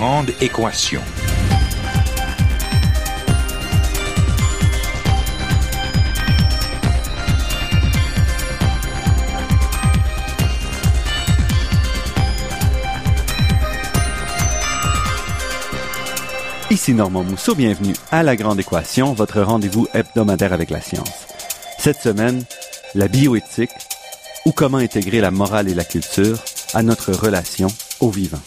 Grande équation. Ici Normand Mousseau, bienvenue à La Grande Équation, votre rendez-vous hebdomadaire avec la science. Cette semaine, la bioéthique ou comment intégrer la morale et la culture à notre relation au vivant.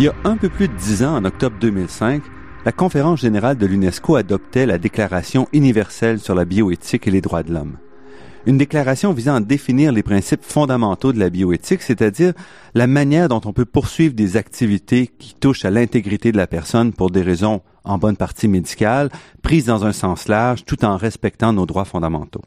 Il y a un peu plus de dix ans, en octobre 2005, la conférence générale de l'UNESCO adoptait la Déclaration universelle sur la bioéthique et les droits de l'homme. Une déclaration visant à définir les principes fondamentaux de la bioéthique, c'est-à-dire la manière dont on peut poursuivre des activités qui touchent à l'intégrité de la personne pour des raisons en bonne partie médicales, prises dans un sens large tout en respectant nos droits fondamentaux.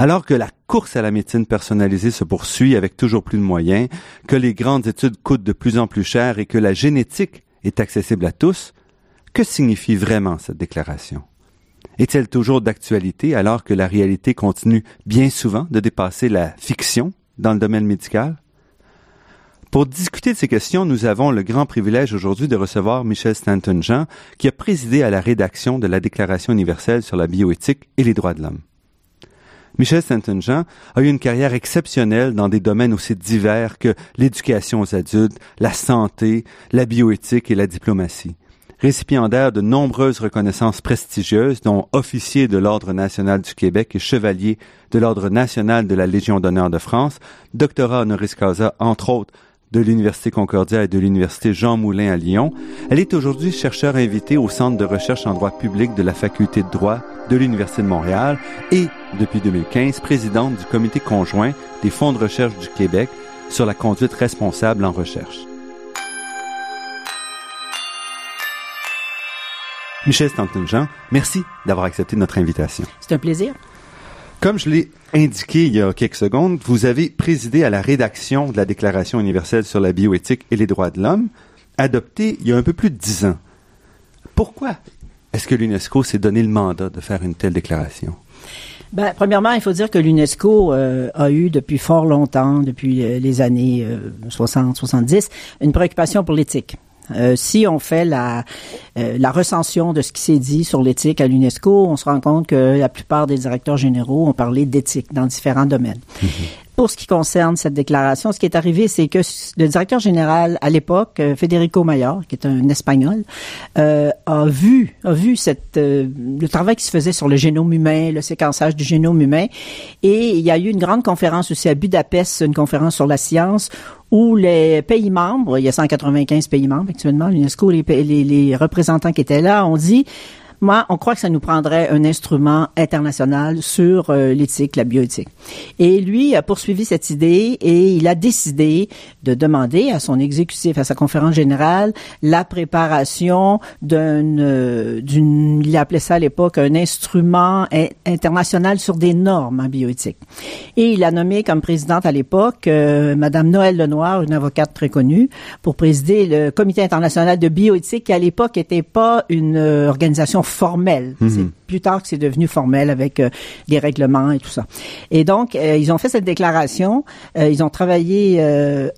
Alors que la course à la médecine personnalisée se poursuit avec toujours plus de moyens, que les grandes études coûtent de plus en plus cher et que la génétique est accessible à tous, que signifie vraiment cette déclaration? Est-elle toujours d'actualité alors que la réalité continue bien souvent de dépasser la fiction dans le domaine médical? Pour discuter de ces questions, nous avons le grand privilège aujourd'hui de recevoir Michel Stanton-Jean, qui a présidé à la rédaction de la Déclaration universelle sur la bioéthique et les droits de l'homme. Michel Saint-Jean a eu une carrière exceptionnelle dans des domaines aussi divers que l'éducation aux adultes, la santé, la bioéthique et la diplomatie. Récipiendaire de nombreuses reconnaissances prestigieuses, dont officier de l'Ordre national du Québec et chevalier de l'Ordre national de la Légion d'honneur de France, doctorat honoris causa, entre autres, de l'Université Concordia et de l'Université Jean Moulin à Lyon. Elle est aujourd'hui chercheur invitée au Centre de recherche en droit public de la Faculté de droit de l'Université de Montréal et, depuis 2015, présidente du comité conjoint des fonds de recherche du Québec sur la conduite responsable en recherche. Michel Stanton-Jean, merci d'avoir accepté notre invitation. C'est un plaisir. Comme je l'ai indiqué il y a quelques secondes, vous avez présidé à la rédaction de la Déclaration universelle sur la bioéthique et les droits de l'homme, adoptée il y a un peu plus de dix ans. Pourquoi est-ce que l'UNESCO s'est donné le mandat de faire une telle déclaration? Ben, premièrement, il faut dire que l'UNESCO euh, a eu depuis fort longtemps, depuis euh, les années 60-70, euh, une préoccupation pour l'éthique. Euh, si on fait la, la recension de ce qui s'est dit sur l'éthique à l'UNESCO, on se rend compte que la plupart des directeurs généraux ont parlé d'éthique dans différents domaines. Mhm. Pour ce qui concerne cette déclaration, ce qui est arrivé, c'est que le directeur général à l'époque, euh, Federico Mayor, qui est un Espagnol, euh, a vu a vu cette le travail qui se faisait sur le génome humain, le séquençage du génome humain, et il y a eu une grande conférence aussi à Budapest, une conférence sur la science où les pays membres, il y a 195 pays membres actuellement, l'UNESCO, les, les, les représentants qui étaient là ont dit moi, on croit que ça nous prendrait un instrument international sur euh, l'éthique, la bioéthique. Et lui a poursuivi cette idée et il a décidé de demander à son exécutif, à sa conférence générale, la préparation d'un, euh, d'une, il appelait ça à l'époque un instrument international sur des normes en bioéthique. Et il a nommé comme présidente à l'époque euh, Madame Noël Lenoir, une avocate très connue, pour présider le Comité international de bioéthique, qui à l'époque n'était pas une organisation formel. Mhm. C'est plus tard que c'est devenu formel avec euh, des règlements et tout ça. Et donc, euh, ils ont fait cette déclaration. Euh, ils ont travaillé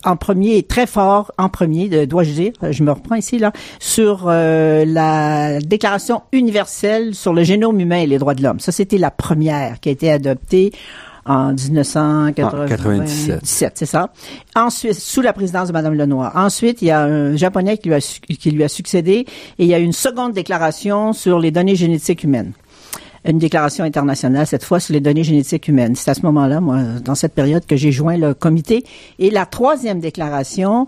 en premier, très fort en premier, dois-je dire, je me reprends ici, là, sur la Déclaration universelle sur le génome humain et les droits de l'homme. Ça, c'était la première qui a été adoptée en 1997, ah, c'est ça. Ensuite, sous la présidence de Madame Lenoir. Ensuite, il y a un japonais qui lui a, qui lui a succédé et il y a une seconde déclaration sur les données génétiques humaines une déclaration internationale, cette fois sur les données génétiques humaines. C'est à ce moment-là, moi, dans cette période, que j'ai joint le comité. Et la troisième déclaration,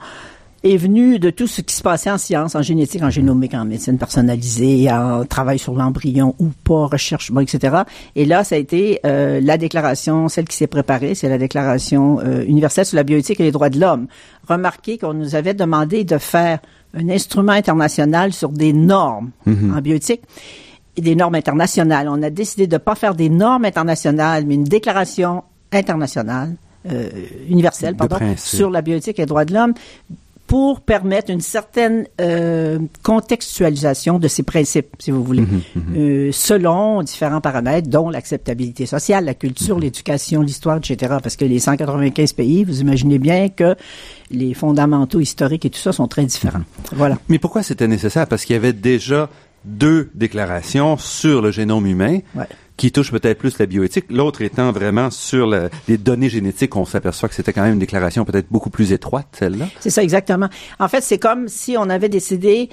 est venu de tout ce qui se passait en sciences, en génétique, en génomique, en médecine personnalisée, en travail sur l'embryon ou pas, recherche, bon, etc. Et là, ça a été euh, la déclaration, celle qui s'est préparée, c'est la déclaration euh, universelle sur la bioéthique et les droits de l'homme. Remarquez qu'on nous avait demandé de faire un instrument international sur des normes mm-hmm. en bioéthique et des normes internationales. On a décidé de ne pas faire des normes internationales, mais une déclaration internationale euh, universelle pardon, sur la bioéthique et les droits de l'homme pour permettre une certaine euh, contextualisation de ces principes, si vous voulez, mhm, mhm. Euh, selon différents paramètres, dont l'acceptabilité sociale, la culture, l'éducation, l'histoire, etc. Parce que les 195 pays, vous imaginez bien que les fondamentaux historiques et tout ça sont très différents. Mhm. Voilà. Mais pourquoi c'était nécessaire? Parce qu'il y avait déjà deux déclarations sur le génome humain. Ouais qui touche peut-être plus la bioéthique, l'autre étant vraiment sur les données génétiques, on s'aperçoit que c'était quand même une déclaration peut-être beaucoup plus étroite, celle-là. C'est ça, exactement. En fait, c'est comme si on avait décidé,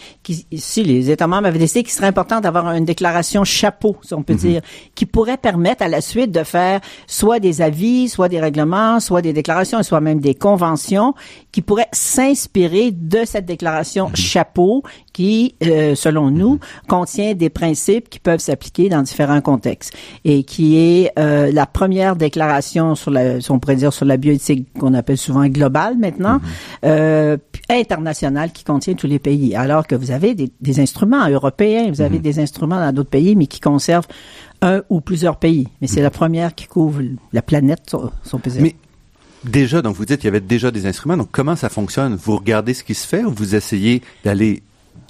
si les États membres avaient décidé qu'il serait important d'avoir une déclaration chapeau, si on peut mhm. dire, qui pourrait permettre à la suite de faire soit des avis, soit des règlements, soit des déclarations, soit même des conventions, qui pourraient s'inspirer de cette déclaration mhm. chapeau, qui, euh, selon nous, mhm. contient des principes qui peuvent s'appliquer dans différents contextes et qui est euh, la première déclaration sur la, si on pourrait dire sur la bioéthique qu'on appelle souvent globale maintenant, mm-hmm. euh, internationale qui contient tous les pays. Alors que vous avez des, des instruments européens, vous avez mm-hmm. des instruments dans d'autres pays, mais qui conservent un ou plusieurs pays. Mais c'est la mm-hmm. première qui couvre la planète, si on peut dire. Mais déjà, donc vous dites qu'il y avait déjà des instruments. Donc comment ça fonctionne? Vous regardez ce qui se fait ou vous essayez d'aller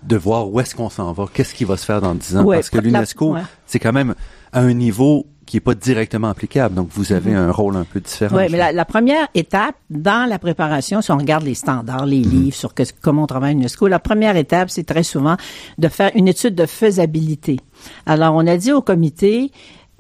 de voir où est-ce qu'on s'en va, qu'est-ce qui va se faire dans dix ans, parce que l'UNESCO, c'est quand même à un niveau qui est pas directement applicable. Donc, vous avez mhm. un rôle un peu différent. Oui, mais la, la, première étape dans la préparation, si on regarde les standards, les mhm. livres sur que, comment on travaille à l'UNESCO, la première étape, c'est très souvent de faire une étude de faisabilité. Alors, on a dit au comité,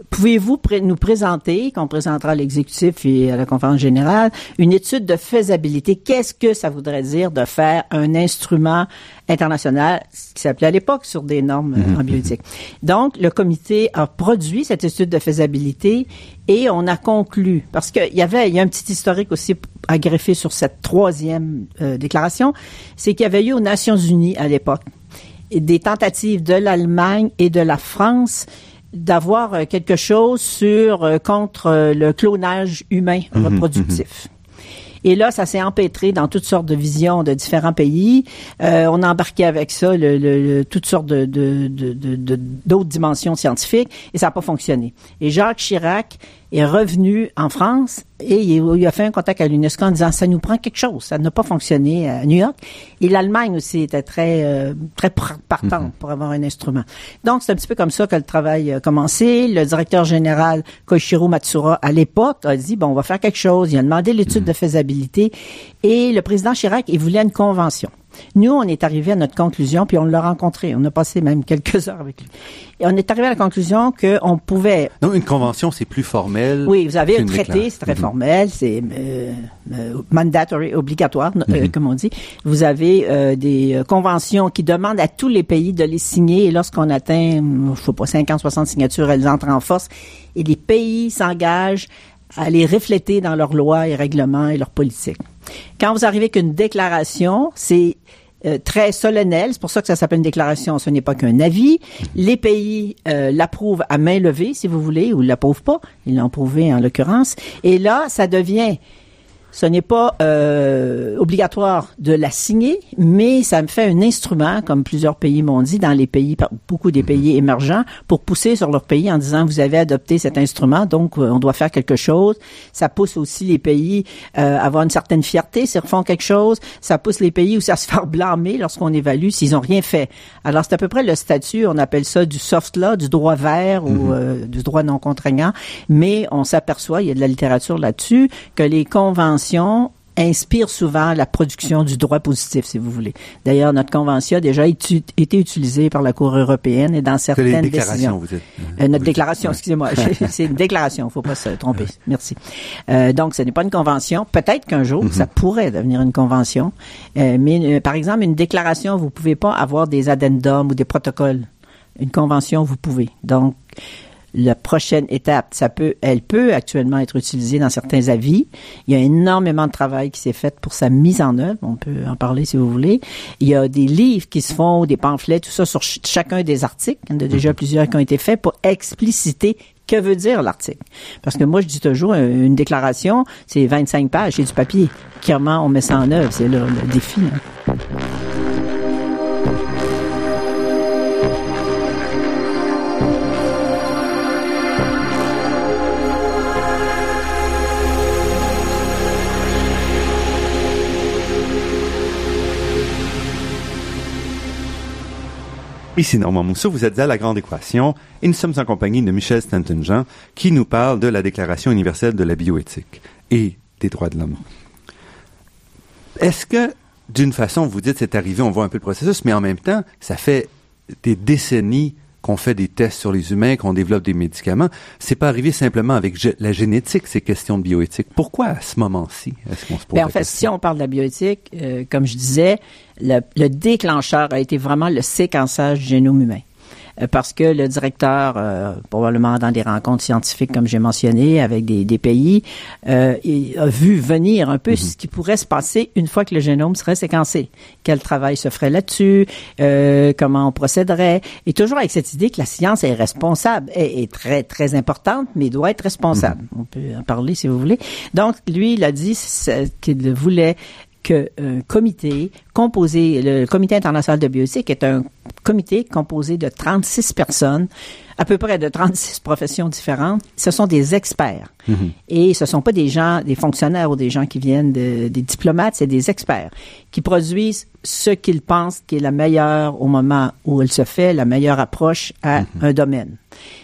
Pouvez-vous nous présenter, qu'on présentera à l'exécutif et à la conférence générale, une étude de faisabilité? Qu'est-ce que ça voudrait dire de faire un instrument international qui s'appelait à l'époque sur des normes mm en bioéthique? Donc, le comité a produit cette étude de faisabilité et on a conclu, parce qu'il y avait, il y a un petit historique aussi à greffer sur cette troisième euh, déclaration, c'est qu'il y avait eu aux Nations Unies à l'époque des tentatives de l'Allemagne et de la France d'avoir euh, quelque chose sur euh, contre euh, le clonage humain mhm, reproductif. Mhm. Et là, ça s'est empêtré dans toutes sortes de visions de différents pays. on a embarqué avec ça le, toutes sortes de, d'autres dimensions scientifiques et ça n'a pas fonctionné. Et Jacques Chirac est revenu en France et il, a fait un contact à l'UNESCO en disant ça nous prend quelque chose. Ça n'a pas fonctionné à New York. Et l'Allemagne aussi était très euh, très partante mhm. pour avoir un instrument. Donc c'est un petit peu comme ça que le travail a commencé. Le directeur général Koichiro Matsura à l'époque a dit bon on va faire quelque chose. Il a demandé l'étude mhm. de faisabilité et le président Chirac il voulait une convention. Nous, on est arrivé à notre conclusion, puis on l'a rencontré. On a passé même quelques heures avec lui. Et on est arrivé à la conclusion qu'on pouvait... Donc, une convention, c'est plus formel. Oui, vous avez un traité, c'est très mhm. formel, c'est euh, euh, mandatory, obligatoire, euh, mhm. comme on dit. Vous avez des conventions qui demandent à tous les pays de les signer, et lorsqu'on atteint, je sais pas, 50, 60 signatures, elles entrent en force, et les pays s'engagent à les refléter dans leurs lois et règlements et leurs politiques. Quand vous arrivez qu'une déclaration, c'est euh, très solennel. C'est pour ça que ça s'appelle une déclaration. Ce n'est pas qu'un avis. Les pays euh, l'approuvent à main levée, si vous voulez, ou l'approuvent pas. Ils l'ont prouvé en l'occurrence. Et là, ça devient ce n'est pas euh, obligatoire de la signer, mais ça me fait un instrument, comme plusieurs pays m'ont dit, dans les pays, beaucoup des pays émergents, pour pousser sur leur pays en disant vous avez adopté cet instrument, donc euh, on doit faire quelque chose. Ça pousse aussi les pays euh, à avoir une certaine fierté s'ils refont quelque chose. Ça pousse les pays où ça se fait blâmer lorsqu'on évalue s'ils ont rien fait. Alors c'est à peu près le statut, on appelle ça du soft law, du droit vert ou mm-hmm. euh, du droit non contraignant, mais on s'aperçoit, il y a de la littérature là-dessus, que les conventions inspire souvent la production du droit positif, si vous voulez. D'ailleurs, notre convention a déjà été utilisée par la Cour européenne et dans certaines décisions. Vous êtes, euh, notre déclaration, excusez-moi, c'est une déclaration, faut pas se tromper. Merci. Euh, donc, ce n'est pas une convention. Peut-être qu'un jour, ça mhm. pourrait devenir une convention, euh, mais par exemple, une déclaration, vous pouvez pas avoir des addendums ou des protocoles. Une convention, vous pouvez. Donc, la prochaine étape, ça peut, elle peut actuellement être utilisée dans certains avis. Il y a énormément de travail qui s'est fait pour sa mise en œuvre. On peut en parler si vous voulez. Il y a des livres qui se font, des pamphlets, tout ça sur chacun des articles. Il y en a déjà mhm. plusieurs qui ont été faits pour expliciter que veut dire l'article. Parce que moi, je dis toujours, une déclaration, c'est 25 pages, c'est du papier. Comment on met ça en œuvre? C'est le, défi. Hein. Ici Normand Mousseau, vous êtes à La Grande Équation et nous sommes en compagnie de Michel Stanton-Jean qui nous parle de la Déclaration universelle de la bioéthique et des droits de l'homme. Est-ce que, d'une façon, vous dites c'est arrivé, on voit un peu le processus, mais en même temps, ça fait des décennies qu'on fait des tests sur les humains, qu'on développe des médicaments. C'est pas arrivé simplement avec la génétique, ces questions de bioéthique. Pourquoi à ce moment-ci est-ce qu'on se pose Bien, En fait, question? si on parle de la bioéthique, euh, comme je disais, le, le, déclencheur a été vraiment le séquençage du génome humain. Euh, parce que le directeur, euh, probablement dans des rencontres scientifiques, comme j'ai mentionné, avec des, des pays, euh, il a vu venir un peu mm -hmm. ce qui pourrait se passer une fois que le génome serait séquencé. Quel travail se ferait là-dessus, euh, comment on procéderait, et toujours avec cette idée que la science est responsable, est, est très, très importante, mais doit être responsable. Mm -hmm. On peut en parler si vous voulez. Donc, lui, il a dit qu'il voulait qu'un comité composé, le Comité international de bioéthique est un comité composé de 36 personnes, à peu près de 36 professions différentes. Ce sont des experts. Mm -hmm. Et ce sont pas des gens, des fonctionnaires ou des gens qui viennent de, des diplomates, c'est des experts qui produisent ce qu'ils pensent qui est la meilleure au moment où elle se fait, la meilleure approche à mm -hmm. un domaine.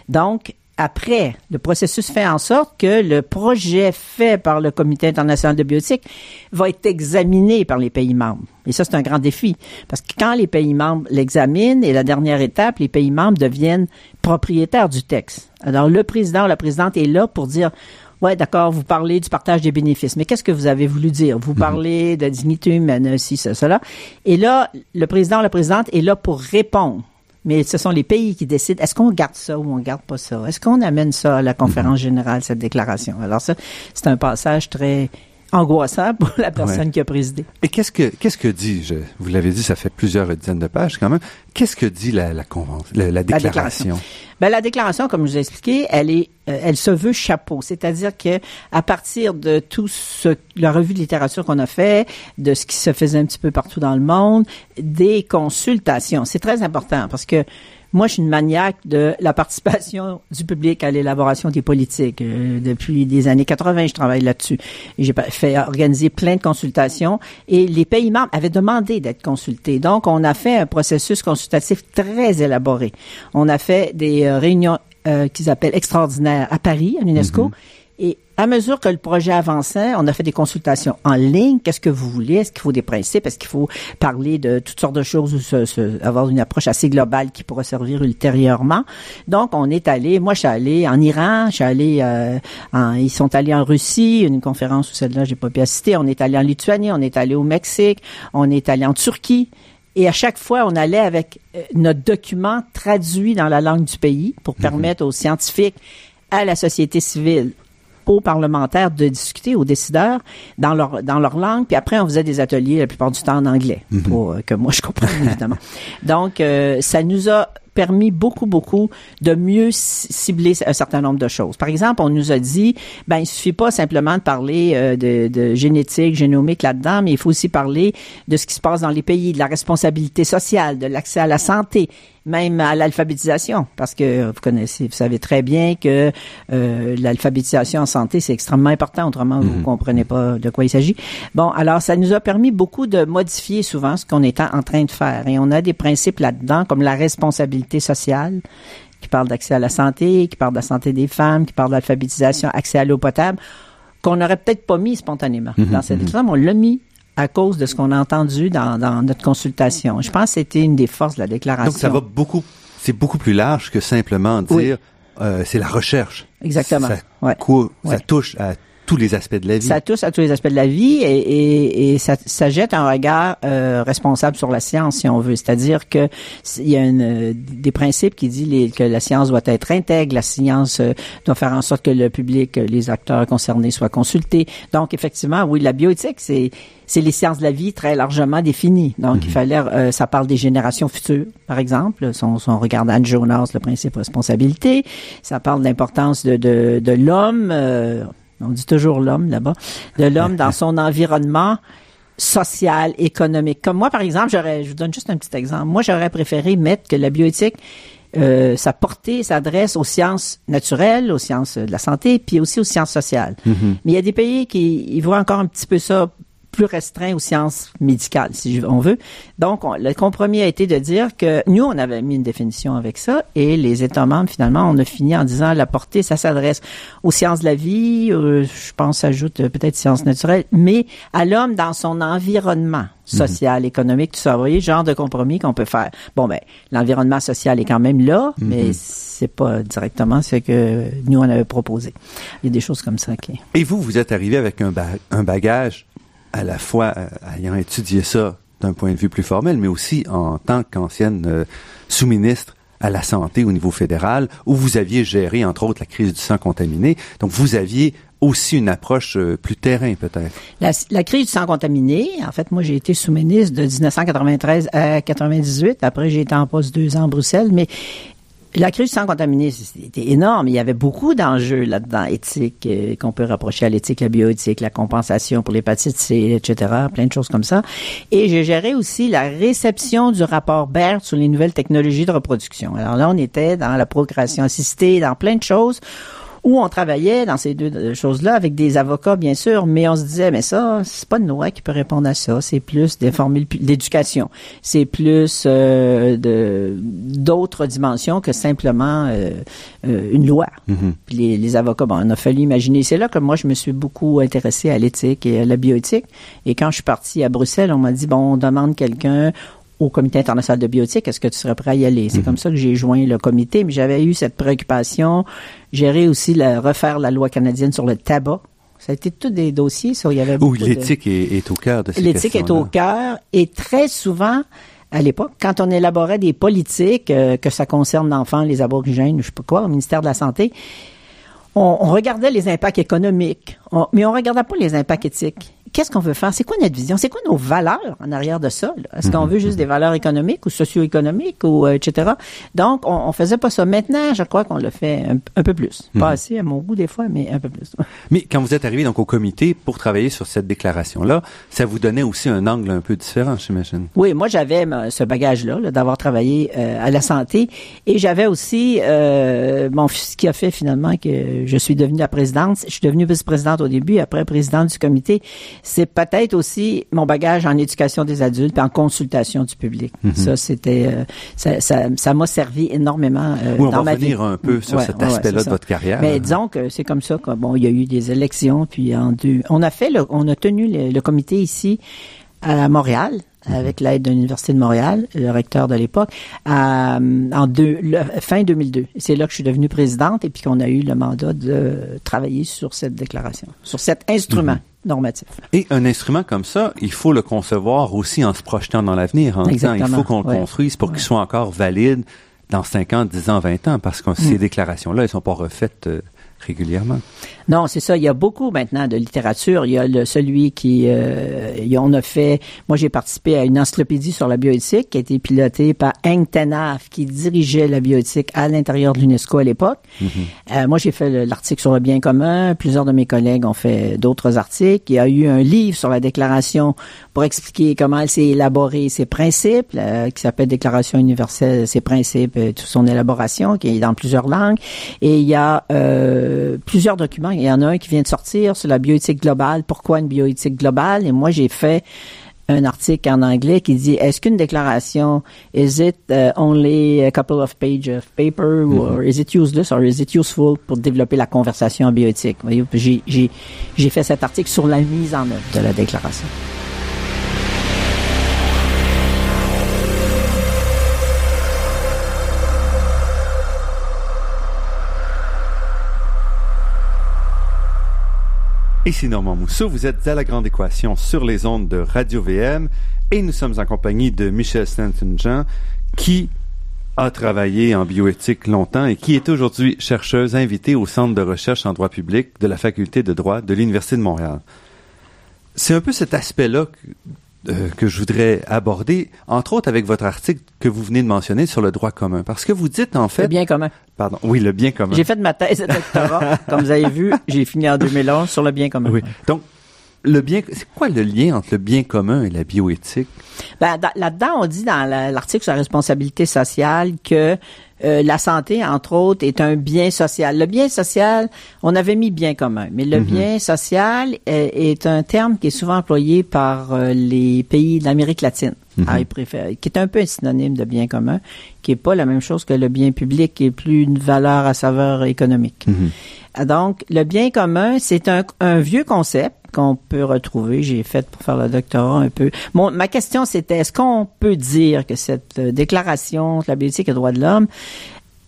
Donc, après, le processus fait en sorte que le projet fait par le Comité international de bioéthique va être examiné par les pays membres. Et ça, c'est un grand défi. Parce que quand les pays membres l'examinent, et la dernière étape, les pays membres deviennent propriétaires du texte. Alors, le président ou la présidente est là pour dire, Ouais, d'accord, vous parlez du partage des bénéfices, mais qu'est-ce que vous avez voulu dire? Vous parlez mm -hmm. de dignité humaine, ci, ça, cela. Et là, le président ou la présidente est là pour répondre mais ce sont les pays qui décident est-ce qu'on garde ça ou on garde pas ça? Est-ce qu'on amène ça à la conférence générale cette déclaration? Alors ça, c'est un passage très angoissant pour la personne ouais. qui a présidé. Et qu'est-ce que qu'est-ce que dit je, Vous l'avez dit, ça fait plusieurs dizaines de pages quand même. Qu'est-ce que dit la la, convention, la, la déclaration? La déclaration. Ben, la déclaration, comme je vous ai expliqué, elle est, euh, elle se veut chapeau, c'est-à-dire que à partir de tout ce, la revue de littérature qu'on a fait, de ce qui se faisait un petit peu partout dans le monde, des consultations, c'est très important parce que moi, je suis une maniaque de la participation du public à l'élaboration des politiques. Euh, depuis des années 80, je travaille là-dessus. J'ai fait organiser plein de consultations et les pays membres avaient demandé d'être consultés. Donc, on a fait un processus consultatif très élaboré. On a fait des euh, réunions euh, qu'ils appellent extraordinaires à Paris, à l'UNESCO. -hmm. Et à mesure que le projet avançait, on a fait des consultations en ligne. Qu'est-ce que vous voulez? Est-ce qu'il faut des principes? Est-ce qu'il faut parler de toutes sortes de choses ou se, se, avoir une approche assez globale qui pourra servir ultérieurement? Donc, on est allé, moi, je suis allé en Iran, je suis allé, euh, en, ils sont allés en Russie, une conférence où celle-là, j'ai pas pu assister. On est allé en Lituanie, on est allé au Mexique, on est allé en Turquie. Et à chaque fois, on allait avec notre document traduit dans la langue du pays pour permettre aux scientifiques, à la société civile, aux parlementaires de discuter, aux décideurs, dans leur, dans leur langue. Puis après, on faisait des ateliers la plupart du temps en anglais, mm -hmm. pour euh, que moi je comprenne, évidemment. Donc, euh, ça nous a permis beaucoup, beaucoup de mieux cibler un certain nombre de choses. Par exemple, on nous a dit, ben, il suffit pas simplement de parler euh, de, de, génétique, génomique là-dedans, mais il faut aussi parler de ce qui se passe dans les pays, de la responsabilité sociale, de l'accès à la santé, même à l'alphabétisation, parce que vous connaissez, vous savez très bien que euh, l'alphabétisation en santé, c'est extrêmement important, autrement vous ne -hmm. comprenez pas de quoi il s'agit. Bon, alors ça nous a permis beaucoup de modifier souvent ce qu'on est en train de faire, et on a des principes là-dedans, comme la responsabilité sociale, qui parle d'accès à la santé, qui parle de la santé des femmes, qui parle d'alphabétisation, accès à l'eau potable, qu'on n'aurait peut-être pas mis spontanément -hmm. dans cette déclaration, on l'a mis à cause de ce qu'on a entendu dans, dans, notre consultation. Je pense que c'était une des forces de la déclaration. Donc ça va beaucoup, c'est beaucoup plus large que simplement dire oui. euh, c'est la recherche. Exactement. Ça, ouais. Ça touche à tous les aspects de la vie. Ça touche à tous les aspects de la vie et, et, et ça, ça, jette un regard euh, responsable sur la science, si on veut. C'est-à-dire que il y a une, des principes qui disent les, que la science doit être intègre, la science euh, doit faire en sorte que le public, les acteurs concernés soient consultés. Donc, effectivement, oui, la bioéthique, c'est c'est les sciences de la vie très largement définies. Donc, mm -hmm. il fallait, euh, ça parle des générations futures, par exemple. Si on, si on regarde Anne Jonas, le principe de responsabilité, ça parle de l'importance de, de, de l'homme. Euh, on dit toujours l'homme là-bas, de l'homme dans son environnement social, économique. Comme moi, par exemple, j'aurais, je vous donne juste un petit exemple. Moi, j'aurais préféré mettre que la bioéthique, euh, sa portée s'adresse aux sciences naturelles, aux sciences de la santé, puis aussi aux sciences sociales. Mm -hmm. Mais il y a des pays qui ils voient encore un petit peu ça plus restreint aux sciences médicales, si on veut. Donc, le compromis a été de dire que nous, on avait mis une définition avec ça, et les États membres, finalement, on a fini en disant la portée, ça s'adresse aux sciences de la vie, euh, je pense, ajoute euh, peut-être sciences naturelles, mais à l'homme dans son environnement social, économique, tout ça. Vous voyez, genre de compromis qu'on peut faire. Bon, ben, l'environnement social est quand même là, Mhm. mais c'est pas directement ce que nous, on avait proposé. Il y a des choses comme ça qui... Et vous, vous êtes arrivé avec un, ba- un bagage à la fois euh, ayant étudié ça d'un point de vue plus formel, mais aussi en tant qu'ancienne euh, sous-ministre à la santé au niveau fédéral, où vous aviez géré, entre autres, la crise du sang contaminé. Donc, vous aviez aussi une approche euh, plus terrain, peut-être. La, la crise du sang contaminé, en fait, moi, j'ai été sous-ministre de 1993 à 98. Après, j'ai été en poste deux ans à Bruxelles, mais la crise du sang contaminé, c'était énorme. Il y avait beaucoup d'enjeux là-dedans, éthiques, euh, qu'on peut rapprocher à l'éthique, la bioéthique, la compensation pour l'hépatite C, etc., plein de choses comme ça. Et j'ai géré aussi la réception du rapport Baird sur les nouvelles technologies de reproduction. Alors là, on était dans la procréation assistée, dans plein de choses où on travaillait dans ces deux choses-là avec des avocats, bien sûr, mais on se disait, mais ça, c'est pas une loi qui peut répondre à ça. C'est plus d'informer le pu- l'éducation. C'est plus euh, de d'autres dimensions que simplement euh, euh, une loi. Puis les, les avocats, bon, on a fallu imaginer. C'est là que moi, je me suis beaucoup intéressé à l'éthique et à la bioéthique. Et quand je suis parti à Bruxelles, on m'a dit, bon, on demande quelqu'un au Comité international de biotique, est-ce que tu serais prêt à y aller? C'est comme ça que j'ai joint le comité, mais j'avais eu cette préoccupation. Gérer aussi la, refaire la loi canadienne sur le tabac. Ça a été tous des dossiers, ça, il y avait Où beaucoup de- l'éthique est, est au cœur de ces L'éthique est au cœur et très souvent, à l'époque, quand on élaborait des politiques, euh, que ça concerne l'enfant, les aborigènes, je sais pas quoi, au ministère de la Santé, on, on regardait les impacts économiques, on- mais on regardait pas les impacts éthiques. Qu'est-ce qu'on veut faire? C'est quoi notre vision? C'est quoi nos valeurs en arrière de ça? Est-ce qu'on veut juste des valeurs économiques ou socio-économiques ou euh, etc. Donc, on, on faisait pas ça. Maintenant, je crois qu'on le fait un, un peu plus. Pas assez à mon goût des fois, mais un peu plus. Mais quand vous êtes arrivé donc au comité pour travailler sur cette déclaration-là, ça vous donnait aussi un angle un peu différent, j'imagine. Oui, moi j'avais euh, ce bagage-là, là, d'avoir travaillé euh, à la santé, et j'avais aussi euh, bon, ce qui a fait finalement que je suis devenue la présidente. Je suis devenue vice-présidente au début, après présidente du comité. C'est peut-être aussi mon bagage en éducation des adultes, puis en consultation du public. Ça, c'était, euh, ça, ça, ça m'a servi énormément euh, Oui, on dans va ma revenir vie. un peu sur Ouais, cet ouais, aspect-là de votre carrière. Mais disons que c'est comme ça bon, il y a eu des élections, puis en deux, on a fait, le, on a tenu le, le comité ici à Montréal avec l'aide de l'université de Montréal, le recteur de l'époque, à- en deux, le- fin 2002. C'est là que je suis devenue présidente et puis qu'on a eu le mandat de travailler sur cette déclaration, sur cet instrument normatif. Et un instrument comme ça, il faut le concevoir aussi en se projetant dans l'avenir. En disant, il faut qu'on le ouais. construise pour qu'il soit encore valide dans 5 ans, 10 ans, 20 ans, parce que Mm. ces déclarations-là, elles sont pas refaites euh, régulièrement? Non, c'est ça. Il y a beaucoup maintenant de littérature. Il y a le, celui qui, euh, on a fait. Moi, j'ai participé à une encyclopédie sur la bioéthique qui a été pilotée par Heng Tenaf, qui dirigeait la bioéthique à l'intérieur de l'UNESCO à l'époque. Euh, moi, j'ai fait le- l'article sur le bien commun. Plusieurs de mes collègues ont fait d'autres articles. Il y a eu un livre sur la déclaration pour expliquer comment elle s'est élaborée, ses principes, euh, qui s'appelle Déclaration universelle, ses principes, toute son élaboration, qui est dans plusieurs langues. Et il y a euh, plusieurs documents. Il y en a un qui vient de sortir sur la bioéthique globale. Pourquoi une bioéthique globale? Et moi, j'ai fait un article en anglais qui dit est-ce qu'une déclaration is it uh, only a couple of pages of paper or is it useless or is it useful pour développer la conversation en bioéthique j'ai j'ai fait cet article sur la mise en œuvre de la déclaration. Ici Normand Mousseau, vous êtes à la grande équation sur les ondes de Radio VM et nous sommes en compagnie de Michel Stanton-Jean qui a travaillé en bioéthique longtemps et qui est aujourd'hui chercheuse invitée au Centre de recherche en droit public de la Faculté de droit de l'Université de Montréal. C'est un peu cet aspect-là euh, que je voudrais aborder, entre autres avec votre article que vous venez de mentionner sur le droit commun. Parce que vous dites en fait... Le bien commun. Pardon, oui, le bien commun. J'ai fait ma thèse de doctorat, comme vous avez vu, j'ai fini en 2011 sur le bien commun. Oui. Donc, le bien, c'est quoi le lien entre le bien commun et la bioéthique? Ben, dans- là-dedans, on dit dans la- l'article sur la responsabilité sociale que euh, la santé, entre autres, est un bien social. Le bien social, on avait mis bien commun, mais le Mhm. bien social est, est un terme qui est souvent employé par euh, les pays d'Amérique latine. Mhm. Ah, qui est un peu un synonyme de bien commun, qui est pas la même chose que le bien public, qui est plus une valeur à saveur économique. Mhm. Ah, Donc, le bien commun, c'est un, un vieux concept qu'on peut retrouver. J'ai fait pour faire le doctorat un peu. Ma question, c'était est-ce qu'on peut dire que cette euh, déclaration de la bioéthique et droits de l'homme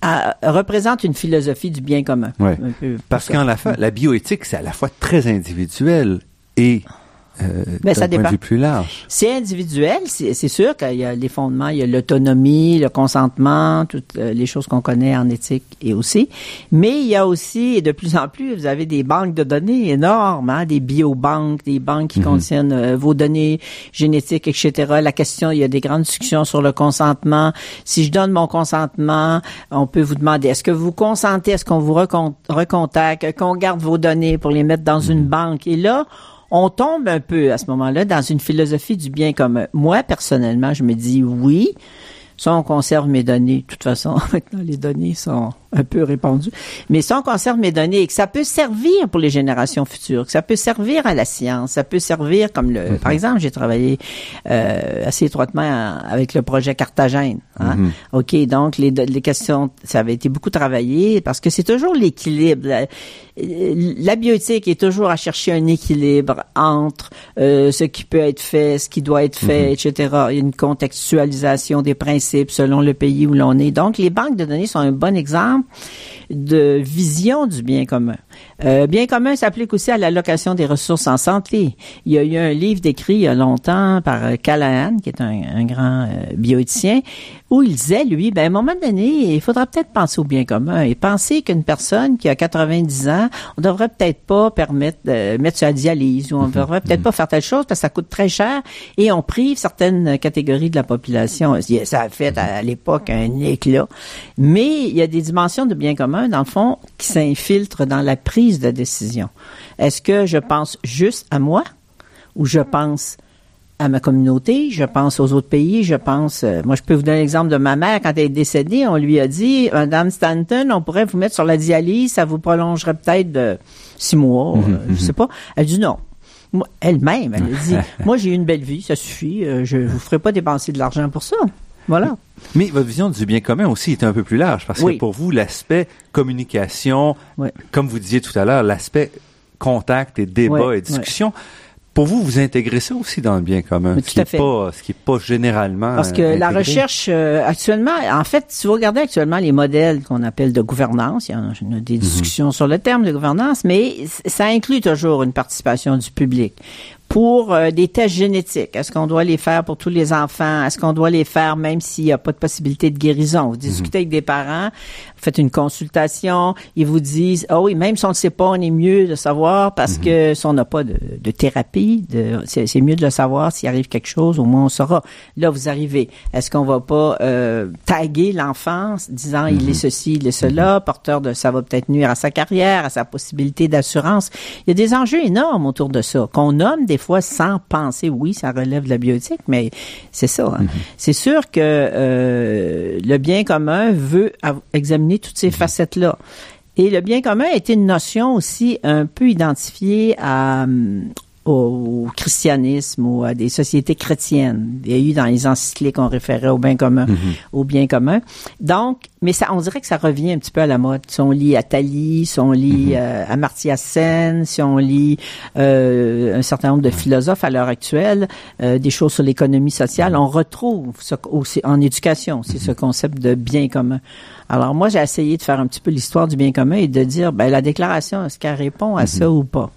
ah, représente une philosophie du bien commun? Ouais. Peu Parce qu'en la, fa- la bioéthique, c'est à la fois très individuel et euh, Ben, ça point de dépend. vue plus large. C'est individuel, c'est sûr qu'il y a les fondements, il y a l'autonomie, le consentement, toutes euh, les choses qu'on connaît en éthique et aussi. Mais il y a aussi, et de plus en plus, vous avez des banques de données énormes, hein, des biobanques, des banques qui Mhm. contiennent euh, vos données génétiques, etc. La question, il y a des grandes discussions sur le consentement. Si je donne mon consentement, on peut vous demander, est-ce que vous consentez, est-ce qu'on vous recon- recontacte, qu'on garde vos données pour les mettre dans une banque? Et là, on tombe un peu à ce moment-là dans une philosophie du bien commun. Moi, personnellement, je me dis oui. Ça, on conserve mes données. De toute façon, maintenant, les données sont un peu répandues. Mais ça, on conserve mes données et que ça peut servir pour les générations futures, que ça peut servir à la science, ça peut servir comme le... Par exemple, j'ai travaillé euh, assez étroitement avec le projet Cartagène. hein. Mhm. OK, donc les, les questions, ça avait été beaucoup travaillé parce que c'est toujours l'équilibre. La, la bioéthique est toujours à chercher un équilibre entre euh, ce qui peut être fait, ce qui doit être fait, etc. Il y a une contextualisation des principes selon le pays où l'on est. Donc, les banques de données sont un bon exemple de vision du bien commun. Euh, bien commun s'applique aussi à l'allocation des ressources en santé. Il y a eu un livre décrit il y a longtemps par euh, Callahan, qui est un, un grand euh, bioéthicien, où il disait, lui, ben, à un moment donné, il faudra peut-être penser au bien commun et penser qu'une personne qui a 90 ans, on devrait peut-être pas permettre de mettre sur la dialyse ou on devrait peut-être pas faire telle chose parce que ça coûte très cher et on prive certaines catégories de la population. Ça a fait à l'époque un éclat. Mais il y a des dimensions de bien commun, dans le fond, qui s'infiltrent dans la prise de décision. Est-ce que je pense juste à moi ou je pense à ma communauté, je pense aux autres pays, je pense, euh, moi je peux vous donner l'exemple de ma mère quand elle est décédée, on lui a dit, Madame Stanton, on pourrait vous mettre sur la dialyse, ça vous prolongerait peut-être de six mois, euh, je sais pas. Elle dit non. Elle-même, elle a dit, moi j'ai eu une belle vie, ça suffit, euh, je vous ferai pas dépenser de l'argent pour ça. Voilà. Mais votre vision du bien commun aussi est un peu plus large parce Oui. que pour vous, l'aspect communication, Oui. comme vous disiez tout à l'heure, l'aspect contact et débat Oui, et discussion, pour vous, vous intégrez ça aussi dans le bien commun, ce qui à est fait. pas, ce qui est pas généralement Parce que euh, la recherche euh, actuellement, en fait, si vous regardez actuellement les modèles qu'on appelle de gouvernance, il y en a, des discussions sur le terme de gouvernance, mais ça inclut toujours une participation du public. Pour euh, des tests génétiques, est-ce qu'on doit les faire pour tous les enfants? Est-ce qu'on doit les faire même s'il n'y a pas de possibilité de guérison? Vous discutez avec des parents, vous faites une consultation, ils vous disent, ah oui, même si on ne sait pas, on est mieux de savoir parce que si on n'a pas de, de thérapie, de, c'est, mieux de le savoir s'il arrive quelque chose, au moins on saura. Là, vous arrivez. Est-ce qu'on va pas euh, taguer l'enfant disant il est ceci, il est cela, porteur de ça va peut-être nuire à sa carrière, à sa possibilité d'assurance? Il y a des enjeux énormes autour de ça qu'on nomme des fois sans penser. Oui, ça relève de la bioéthique, mais c'est ça. hein. C'est sûr que euh, le bien commun veut examiner toutes ces facettes-là. Et le bien commun est une notion aussi un peu identifiée à, hum, au christianisme ou à des sociétés chrétiennes. Il y a eu dans les encycliques, on référait au bien commun, au bien commun. Donc, mais ça, on dirait que ça revient un petit peu à la mode. Si on lit Attali, si on lit euh, Amartya Sen, si on lit euh, un certain nombre de philosophes à l'heure actuelle, euh, des choses sur l'économie sociale, on retrouve ce, aussi en éducation, c'est ce concept de bien commun. Alors moi, j'ai essayé de faire un petit peu l'histoire du bien commun et de dire, ben la déclaration, est-ce qu'elle répond à ça ou pas?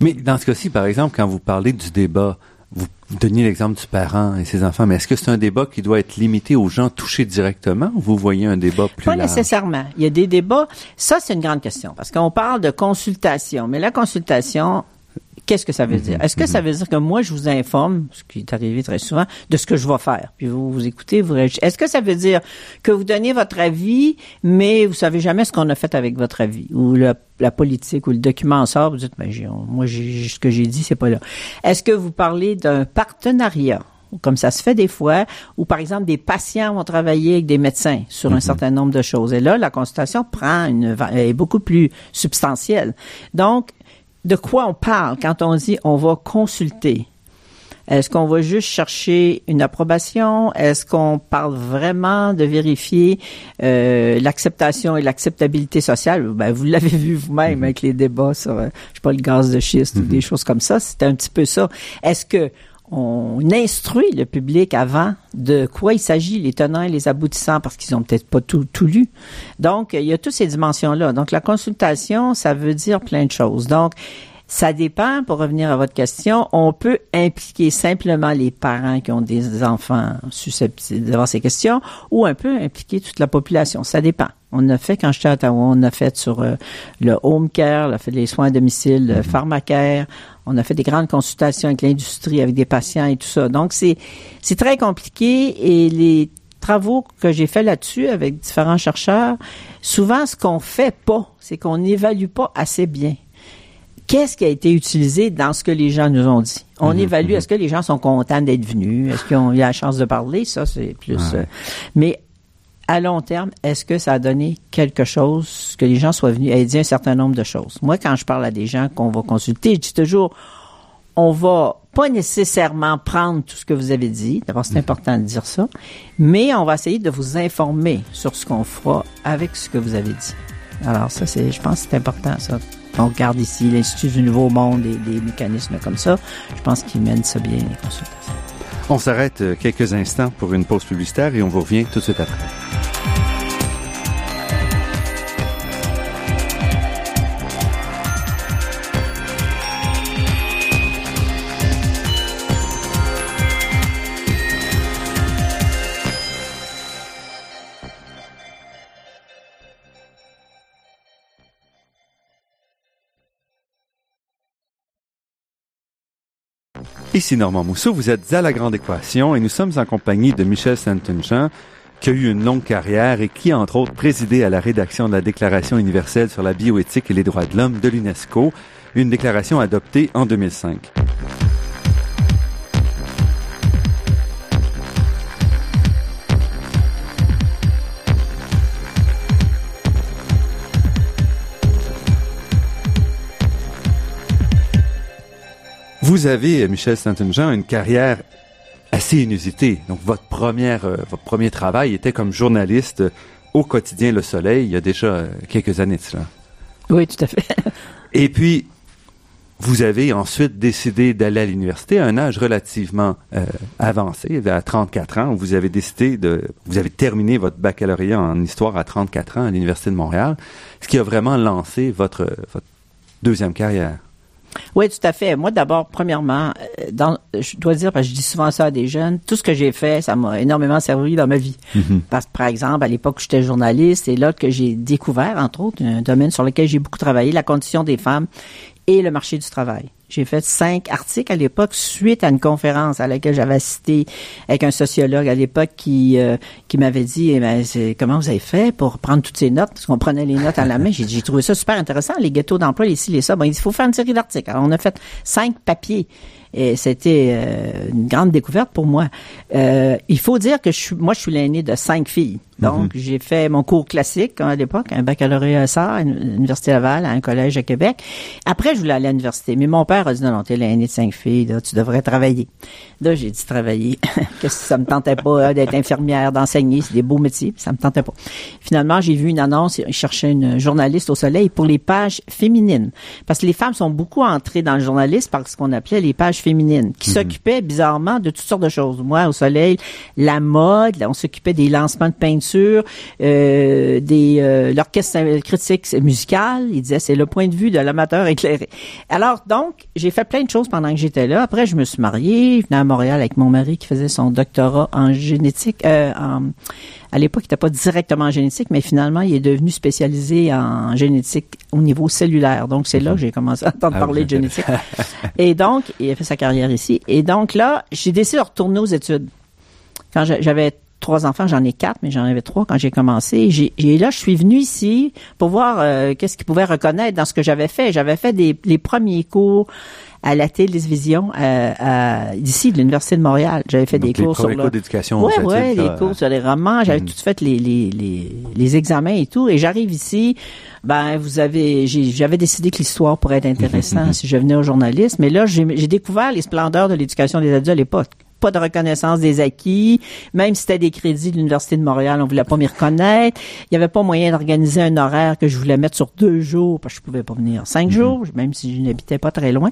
Mais dans ce cas-ci, par exemple, quand vous parlez du débat, vous, vous donniez l'exemple du parent et ses enfants, mais est-ce que c'est un débat qui doit être limité aux gens touchés directement ou vous voyez un débat plus Pas large? nécessairement. Il y a des débats. Ça, c'est une grande question parce qu'on parle de consultation. Mais la consultation, qu'est-ce que ça veut dire? Est-ce que ça veut dire que moi, je vous informe, ce qui est arrivé très souvent, de ce que je vais faire? Puis vous, vous écoutez, vous réagissez. Est-ce que ça veut dire que vous donnez votre avis, mais vous savez jamais ce qu'on a fait avec votre avis? Ou le- la politique ou le document en sort, vous dites, ben, j'ai- moi, j'ai- ce que j'ai dit, c'est pas là. Est-ce que vous parlez d'un partenariat? comme ça se fait des fois, où par exemple des patients vont travailler avec des médecins sur un certain nombre de choses. Et là, la consultation prend une est beaucoup plus substantielle. Donc, de quoi on parle quand on dit on va consulter? Est-ce qu'on va juste chercher une approbation? Est-ce qu'on parle vraiment de vérifier euh, l'acceptation et l'acceptabilité sociale? Ben, vous l'avez vu vous-même avec les débats sur, euh, je sais pas, le gaz de schiste ou des choses comme ça. C'était un petit peu ça. Est-ce que on instruit le public avant de quoi il s'agit, les tenants et les aboutissants, parce qu'ils ont peut-être pas tout, tout lu. Donc, il y a toutes ces dimensions-là. Donc, la consultation, ça veut dire plein de choses. Donc, ça dépend, pour revenir à votre question, on peut impliquer simplement les parents qui ont des enfants susceptibles d'avoir ces questions ou un peu impliquer toute la population. Ça dépend. On a fait, quand j'étais à Ottawa, on a fait sur euh, le home care, on a fait les soins à domicile, le mm-hmm. pharmacare, on a fait des grandes consultations avec l'industrie, avec des patients et tout ça. Donc, c'est, c'est très compliqué et les travaux que j'ai fait là-dessus avec différents chercheurs, souvent, ce qu'on fait pas, c'est qu'on n'évalue pas assez bien qu'est-ce qui a été utilisé dans ce que les gens nous ont dit? On mhm, évalue, mhm. est-ce que les gens sont contents d'être venus? Est-ce qu'ils ont eu la chance de parler? Ça, c'est plus... Euh, mais à long terme, est-ce que ça a donné quelque chose, que les gens soient venus et dit un certain nombre de choses? Moi, quand je parle à des gens qu'on va consulter, je dis toujours, on va pas nécessairement prendre tout ce que vous avez dit. D'abord, c'est important de dire ça. Mais on va essayer de vous informer sur ce qu'on fera avec ce que vous avez dit. Alors, ça, c'est, je pense que c'est important, ça. On regarde ici l'Institut du Nouveau Monde et des mécanismes comme ça. Je pense qu'ils mènent ça bien, les consultations. On s'arrête euh, quelques instants pour une pause publicitaire et on vous revient tout de suite après. Ici Normand Mousseau, vous êtes à La Grande Équation et nous sommes en compagnie de Michel Saint-Jean, qui a eu une longue carrière et qui, entre autres, présidé à la rédaction de la Déclaration universelle sur la bioéthique et les droits de l'homme de l'UNESCO, une déclaration adoptée en 2005. Vous avez, Michel Saint-Jean, une carrière assez inusitée. Donc, votre première, euh, votre premier travail était comme journaliste au quotidien Le Soleil, il y a déjà euh, quelques années de cela. Oui, tout à fait. Et puis, vous avez ensuite décidé d'aller à l'université à un âge relativement euh, avancé, à 34 ans, où vous avez décidé de, vous avez terminé votre baccalauréat en histoire à 34 ans à l'université de Montréal, ce qui a vraiment lancé votre, votre deuxième carrière. Oui, tout à fait. Moi, d'abord, premièrement, euh, dans, je dois dire, parce que je dis souvent ça à des jeunes, tout ce que j'ai fait, ça m'a énormément servi dans ma vie. Mm-hmm. Parce que, par exemple, à l'époque où j'étais journaliste, c'est là que j'ai découvert, entre autres, un domaine sur lequel j'ai beaucoup travaillé, la condition des femmes et le marché du travail. J'ai fait cinq articles à l'époque suite à une conférence à laquelle j'avais assisté avec un sociologue à l'époque qui euh, qui m'avait dit eh ben, comment vous avez fait pour prendre toutes ces notes? Parce qu'on prenait les notes à la main. J'ai trouvé ça super intéressant les ghettos d'emploi les ci les ça. Bon, il faut faire une série d'articles. Alors on a fait cinq papiers et c'était euh, une grande découverte pour moi. Euh, il faut dire que je suis, moi, je suis l'aîné de cinq filles. Donc, mhm. j'ai fait mon cours classique hein, à l'époque, un baccalauréat à à l'Université Laval, à un collège à Québec. Après, je voulais aller à l'université. Mais mon père a dit, non, non, t'es l'aîné de cinq filles, là, tu devrais travailler. Là, j'ai dit travailler? Que ça me tentait pas hein, d'être infirmière, d'enseigner, c'est des beaux métiers, ça me tentait pas. Finalement, j'ai vu une annonce, il cherchait une journaliste au soleil pour les pages féminines. Parce que les femmes sont beaucoup entrées dans le journalisme par ce qu'on appelait les pages féminine, qui mhm. s'occupait bizarrement de toutes sortes de choses. Moi, au soleil, la mode, on s'occupait des lancements de peinture, euh, des euh, l'orchestre critique musical. Il disait c'est le point de vue de l'amateur éclairé. Alors donc, j'ai fait plein de choses pendant que j'étais là. Après, je me suis mariée, je venais à Montréal avec mon mari qui faisait son doctorat en génétique, euh, en à l'époque, il n'était pas directement en génétique, mais finalement, il est devenu spécialisé en génétique au niveau cellulaire. Donc, c'est là que j'ai commencé à entendre ah parler de génétique. Et donc, il a fait sa carrière ici. Et donc là, j'ai décidé de retourner aux études. Quand j'avais trois enfants, j'en ai quatre, mais j'en avais trois quand j'ai commencé. J'ai, et là, je suis venue ici pour voir euh, qu'est-ce qu'ils pouvaient reconnaître dans ce que j'avais fait. J'avais fait des, les premiers cours à la télévision euh, à, d'ici de l'université de Montréal. J'avais fait Donc, des cours sur le cours d'éducation. Ouais, ouais, les cours sur les romans. J'avais Mhm. tout fait les, les, les, les examens et tout. Et j'arrive ici, ben vous avez, j'ai- j'avais décidé que l'histoire pourrait être intéressant si je venais au journalisme. Mais là, j'ai j'ai découvert les splendeurs de l'éducation des adultes à l'époque. Pas de reconnaissance des acquis, même si c'était des crédits de l'Université de Montréal, on voulait pas m'y reconnaître. Il y avait pas moyen d'organiser un horaire que je voulais mettre sur deux jours, parce que je pouvais pas venir cinq jours, même si je n'habitais pas très loin.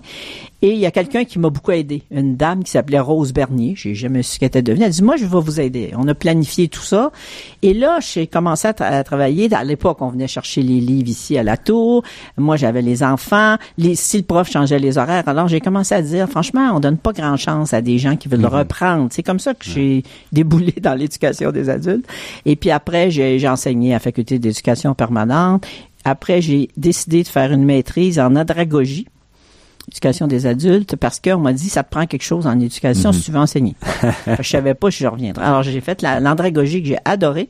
Et il y a quelqu'un qui m'a beaucoup aidé, une dame qui s'appelait Rose Bernier. J'ai jamais su ce qu'elle était devenue. Elle dit moi je vais vous aider. On a planifié tout ça. Et là j'ai commencé à, tra- à travailler. À l'époque on venait chercher les livres ici à la tour. Moi j'avais les enfants. Les, si le prof changeait les horaires, alors j'ai commencé à dire franchement on donne pas grand chance à des gens qui veulent le reprendre. C'est comme ça que j'ai déboulé dans l'éducation des adultes. Et puis après j'ai j'ai enseigné à la faculté d'éducation permanente. Après j'ai décidé de faire une maîtrise en andragogie éducation des adultes parce qu'on m'a dit ça te prend quelque chose en éducation si tu veux enseigner. Je savais pas si je reviendrais. Alors j'ai fait la- l'andragogie que j'ai adoré.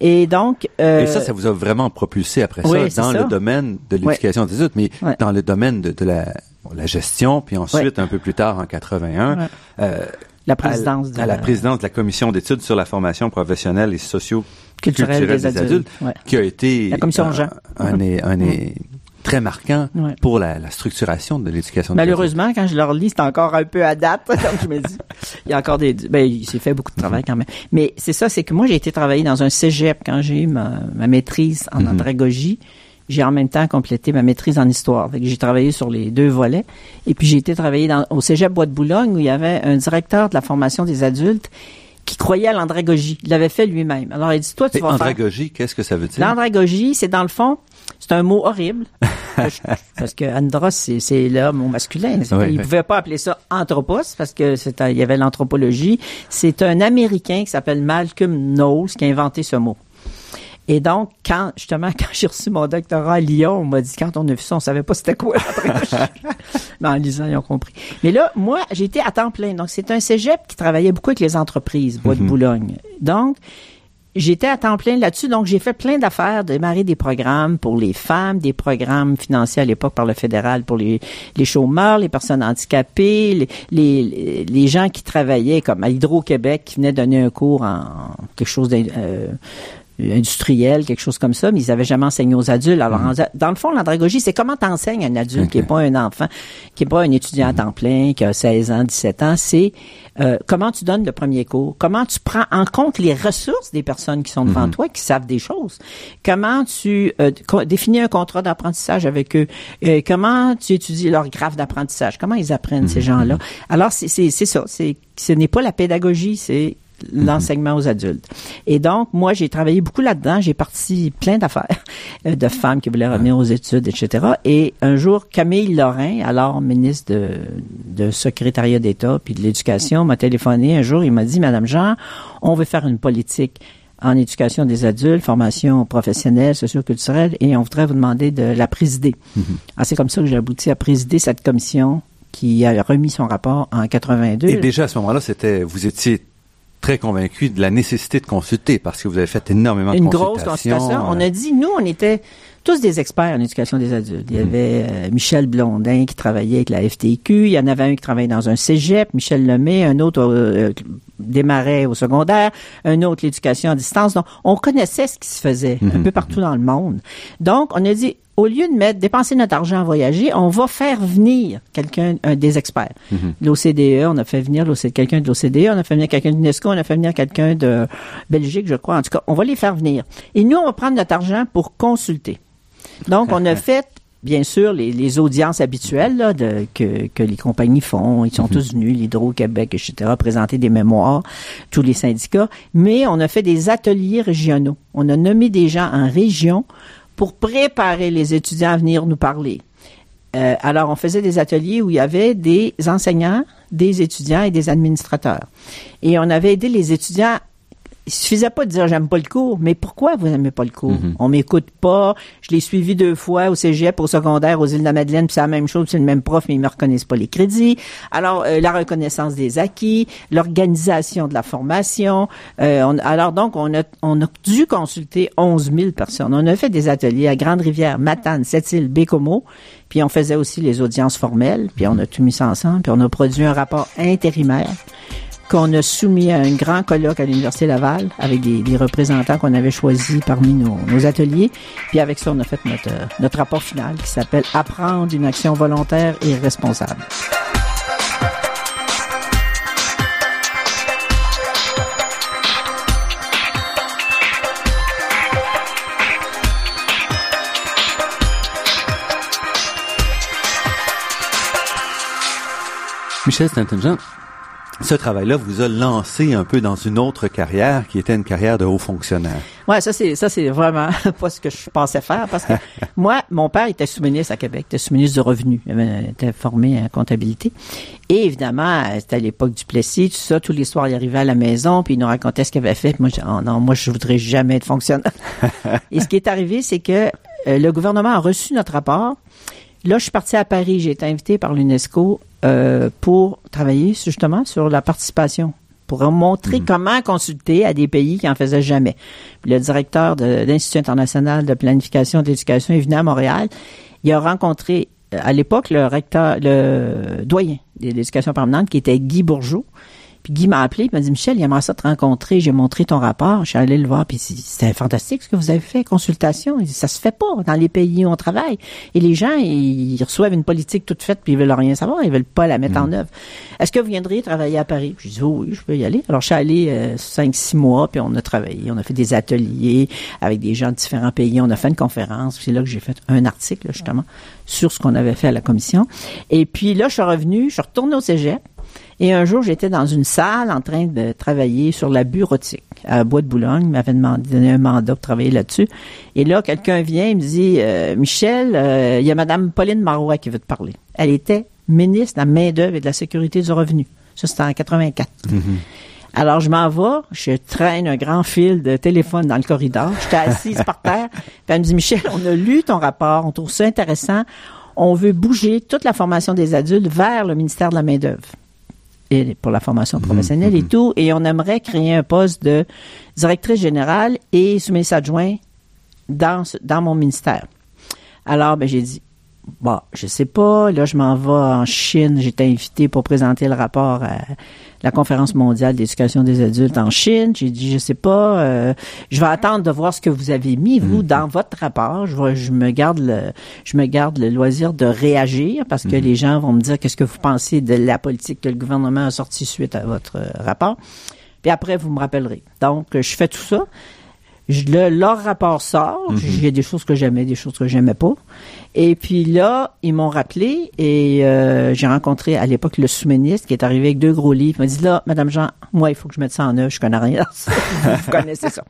Et donc euh, Et ça, ça vous a vraiment propulsé après oui, ça dans ça. le domaine de l'éducation des adultes, mais Ouais. dans le domaine de, de la, bon, la gestion, puis ensuite, un peu plus tard, en 81, Ouais. euh, la à, présidence de à la présidence de la commission d'études sur la formation professionnelle et socio-culturelle culturelle des, adultes, Ouais. qui a été La commission un, Jean. un, un é- très marquant Ouais. pour la, la structuration de l'éducation. Malheureusement, quand je leur lis, c'est encore un peu à date. Donc, je me dis, il y a encore des, ben, il s'est fait beaucoup de travail quand même. Mais c'est ça, c'est que moi, j'ai été travailler dans un cégep quand j'ai eu ma, ma maîtrise en Mhm. andragogie. J'ai en même temps complété ma maîtrise en histoire. J'ai travaillé sur les deux volets. Et puis, j'ai été travailler dans, au cégep Bois de Boulogne où il y avait un directeur de la formation des adultes qui croyait à l'andragogie. Il l'avait fait lui-même. Alors, il dit, toi, tu Et vas faire... andragogie, qu'est-ce que ça veut dire? L'andragogie, c'est dans le fond, c'est un mot horrible. Parce que andros, c'est, l'homme au masculin. Oui, il oui. pouvait pas appeler ça anthropos parce que un- il y avait l'anthropologie. C'est un Américain qui s'appelle Malcolm Knowles qui a inventé ce mot. Et donc, quand, justement, quand j'ai reçu mon doctorat à Lyon, on m'a dit, quand on a vu ça, on savait pas c'était quoi. Mais en lisant, ils ont compris. Mais là, moi, j'étais à temps plein. Donc, c'est un cégep qui travaillait beaucoup avec les entreprises, Bois de Boulogne. Donc, J'étais à temps plein là-dessus, donc j'ai fait plein d'affaires, démarrer des programmes pour les femmes, des programmes financés à l'époque par le fédéral pour les, les chômeurs, les personnes handicapées, les, les, gens qui travaillaient comme à Hydro-Québec, qui venaient donner un cours en quelque chose d'in- euh, industriel, quelque chose comme ça, mais ils avaient jamais enseigné aux adultes. Alors, en- dans le fond, l'andragogie, c'est comment t'enseignes un adulte qui est pas un enfant, qui est pas un étudiant à temps plein, qui a 16 ans, 17 ans, c'est euh, comment tu donnes le premier cours, comment tu prends en compte les ressources des personnes qui sont devant toi, qui savent des choses, comment tu euh, définis un contrat d'apprentissage avec eux, euh, comment tu étudies leur graphe d'apprentissage, comment ils apprennent ces gens-là? Alors, c'est c'est- c'est ça, c'est ce n'est pas la pédagogie, c'est l'enseignement aux adultes. Et donc, moi, j'ai travaillé beaucoup là-dedans. J'ai parti plein d'affaires euh, de femmes qui voulaient revenir aux études, etc. Et un jour, Camille Lorrain, alors ministre de, de secrétariat d'État puis de l'Éducation, m'a téléphoné un jour. Il m'a dit, Madame Jean, on veut faire une politique en éducation des adultes, formation professionnelle, socioculturelle, et on voudrait vous demander de la présider. Alors, c'est comme ça que j'ai abouti à présider cette commission qui a remis son rapport en 82. Et déjà à ce moment-là, c'était, vous étiez très convaincu de la nécessité de consulter parce que vous avez fait énormément une de grosse consultations. consultation. On euh, a dit, nous, on était tous des experts en éducation des adultes. Il y avait euh, Michel Blondin qui travaillait avec la FTQ, il y en avait un qui travaillait dans un cégep, Michel Lemay, un autre euh, qui démarrait au secondaire, un autre l'éducation à distance. Donc, on connaissait ce qui se faisait un peu partout dans le monde. Donc, on a dit, au lieu de mettre, dépenser notre argent à voyager, on va faire venir quelqu'un, un des experts. L'OCDE, on a fait venir quelqu'un de l'OCDE, on a fait venir quelqu'un de l'UNESCO, on a fait venir quelqu'un de Belgique, je crois. En tout cas, on va les faire venir. Et nous, on va prendre notre argent pour consulter. Donc, on a fait, bien sûr, les, les audiences habituelles là, de, que, que les compagnies font. Ils sont tous venus, l'Hydro-Québec, etc., présenter des mémoires, tous les syndicats. Mais on a fait des ateliers régionaux. On a nommé des gens en région pour préparer les étudiants à venir nous parler. Euh, alors, on faisait des ateliers où il y avait des enseignants, des étudiants et des administrateurs. Et on avait aidé les étudiants il suffisait pas de dire j'aime pas le cours, mais pourquoi vous n'aimez pas le cours? Mhm. On m'écoute pas. Je l'ai suivi deux fois au cégep, au secondaire, aux îles de la Madeleine, puis c'est la même chose, c'est le même prof, mais ils me reconnaissent pas les crédits. Alors, euh, la reconnaissance des acquis, l'organisation de la formation. euh, on- alors donc, on a, on a dû consulter 11 000 personnes. On a fait des ateliers à Grande-Rivière, Matane, Sept-Îles, Bécomo, puis on faisait aussi les audiences formelles, puis on a tout mis ça ensemble, puis on a produit un rapport intérimaire qu'on a soumis à un grand colloque à l'Université Laval avec des, représentants qu'on avait choisis parmi nos, ateliers. Puis avec ça, on a fait notre, notre rapport final qui s'appelle Apprendre une action volontaire et responsable. Michel Stanton-Jean, ce travail-là vous a lancé un peu dans une autre carrière qui était une carrière de haut fonctionnaire. Ouais, ça c'est ça c'est vraiment pas ce que je pensais faire parce que moi mon père était sous-ministre à Québec, était sous-ministre du revenu, il était formé en comptabilité et évidemment c'était à l'époque du Plessis, tout ça, tous les soirs il arrivait à la maison puis il nous racontait ce qu'il avait fait. Puis moi je, oh non, moi je voudrais jamais être fonctionnaire. et ce qui est arrivé c'est que euh, le gouvernement a reçu notre rapport. Là, je suis partie à Paris. J'ai été invitée par l'UNESCO euh, pour travailler justement sur la participation, pour montrer comment consulter à des pays qui en faisaient jamais. Puis le directeur de l'Institut international de planification d'éducation est venu à Montréal. Il a rencontré euh, à l'époque le recteur, le doyen de l'éducation permanente qui était Guy Bourgeot. Puis Guy m'a appelé, il m'a dit Michel, il aimerait ça te rencontrer. J'ai montré ton rapport. Je suis allé le voir, puis c'est- c'était fantastique ce que vous avez fait, consultation. Il dit, ça se fait pas dans les pays où on travaille. Et les gens, ils reçoivent une politique toute faite, puis ils veulent rien savoir, ils veulent pas la mettre en œuvre. Est-ce que vous viendriez travailler à Paris? Je dis oh oui, je peux y aller. Alors je suis allé euh, cinq, six mois, puis on a travaillé, on a fait des ateliers avec des gens de différents pays. On a fait une conférence. C'est là que j'ai fait un article justement sur ce qu'on avait fait à la commission. Et puis là, je suis revenu, je suis retourné au cégep. Et un jour, j'étais dans une salle en train de travailler sur la bureautique à Bois de Boulogne. Il m'avait demandé donné un mandat pour travailler là-dessus. Et là, quelqu'un vient, il me dit, euh, Michel, euh, il y a Madame Pauline Marois qui veut te parler. Elle était ministre de la main-d'œuvre et de la sécurité du revenu. Ça, c'était en 84. Alors, je m'en vais, je traîne un grand fil de téléphone dans le corridor. J'étais assise par terre. Puis elle me dit, Michel, on a lu ton rapport, on trouve ça intéressant. On veut bouger toute la formation des adultes vers le ministère de la main-d'œuvre et pour la formation professionnelle et tout. Et on aimerait créer un poste de directrice générale et sous-ministre adjoint dans, dans mon ministère. Alors, ben, j'ai dit, bon, je sais pas, là, je m'en vais en Chine. J'ai été invité pour présenter le rapport à la conférence mondiale d'éducation des adultes en Chine. J'ai dit, je sais pas, euh, je vais attendre de voir ce que vous avez mis, vous, dans votre rapport. Je, vais- je me garde le, je me garde le loisir de réagir parce que les gens vont me dire qu'est-ce que vous pensez de la politique que le gouvernement a sortie suite à votre rapport? Puis après, vous me rappellerez. Donc, je fais tout ça. Je- le- leur rapport sort. Y a des choses que j'aimais, des choses que j'aimais pas. Et puis là, ils m'ont rappelé et euh, j'ai rencontré à l'époque le sous-ministre qui est arrivé avec deux gros livres. Il m'a dit là, Madame Jean, moi, il faut que je mette ça en œuvre. Je connais rien. vous connaissez ça.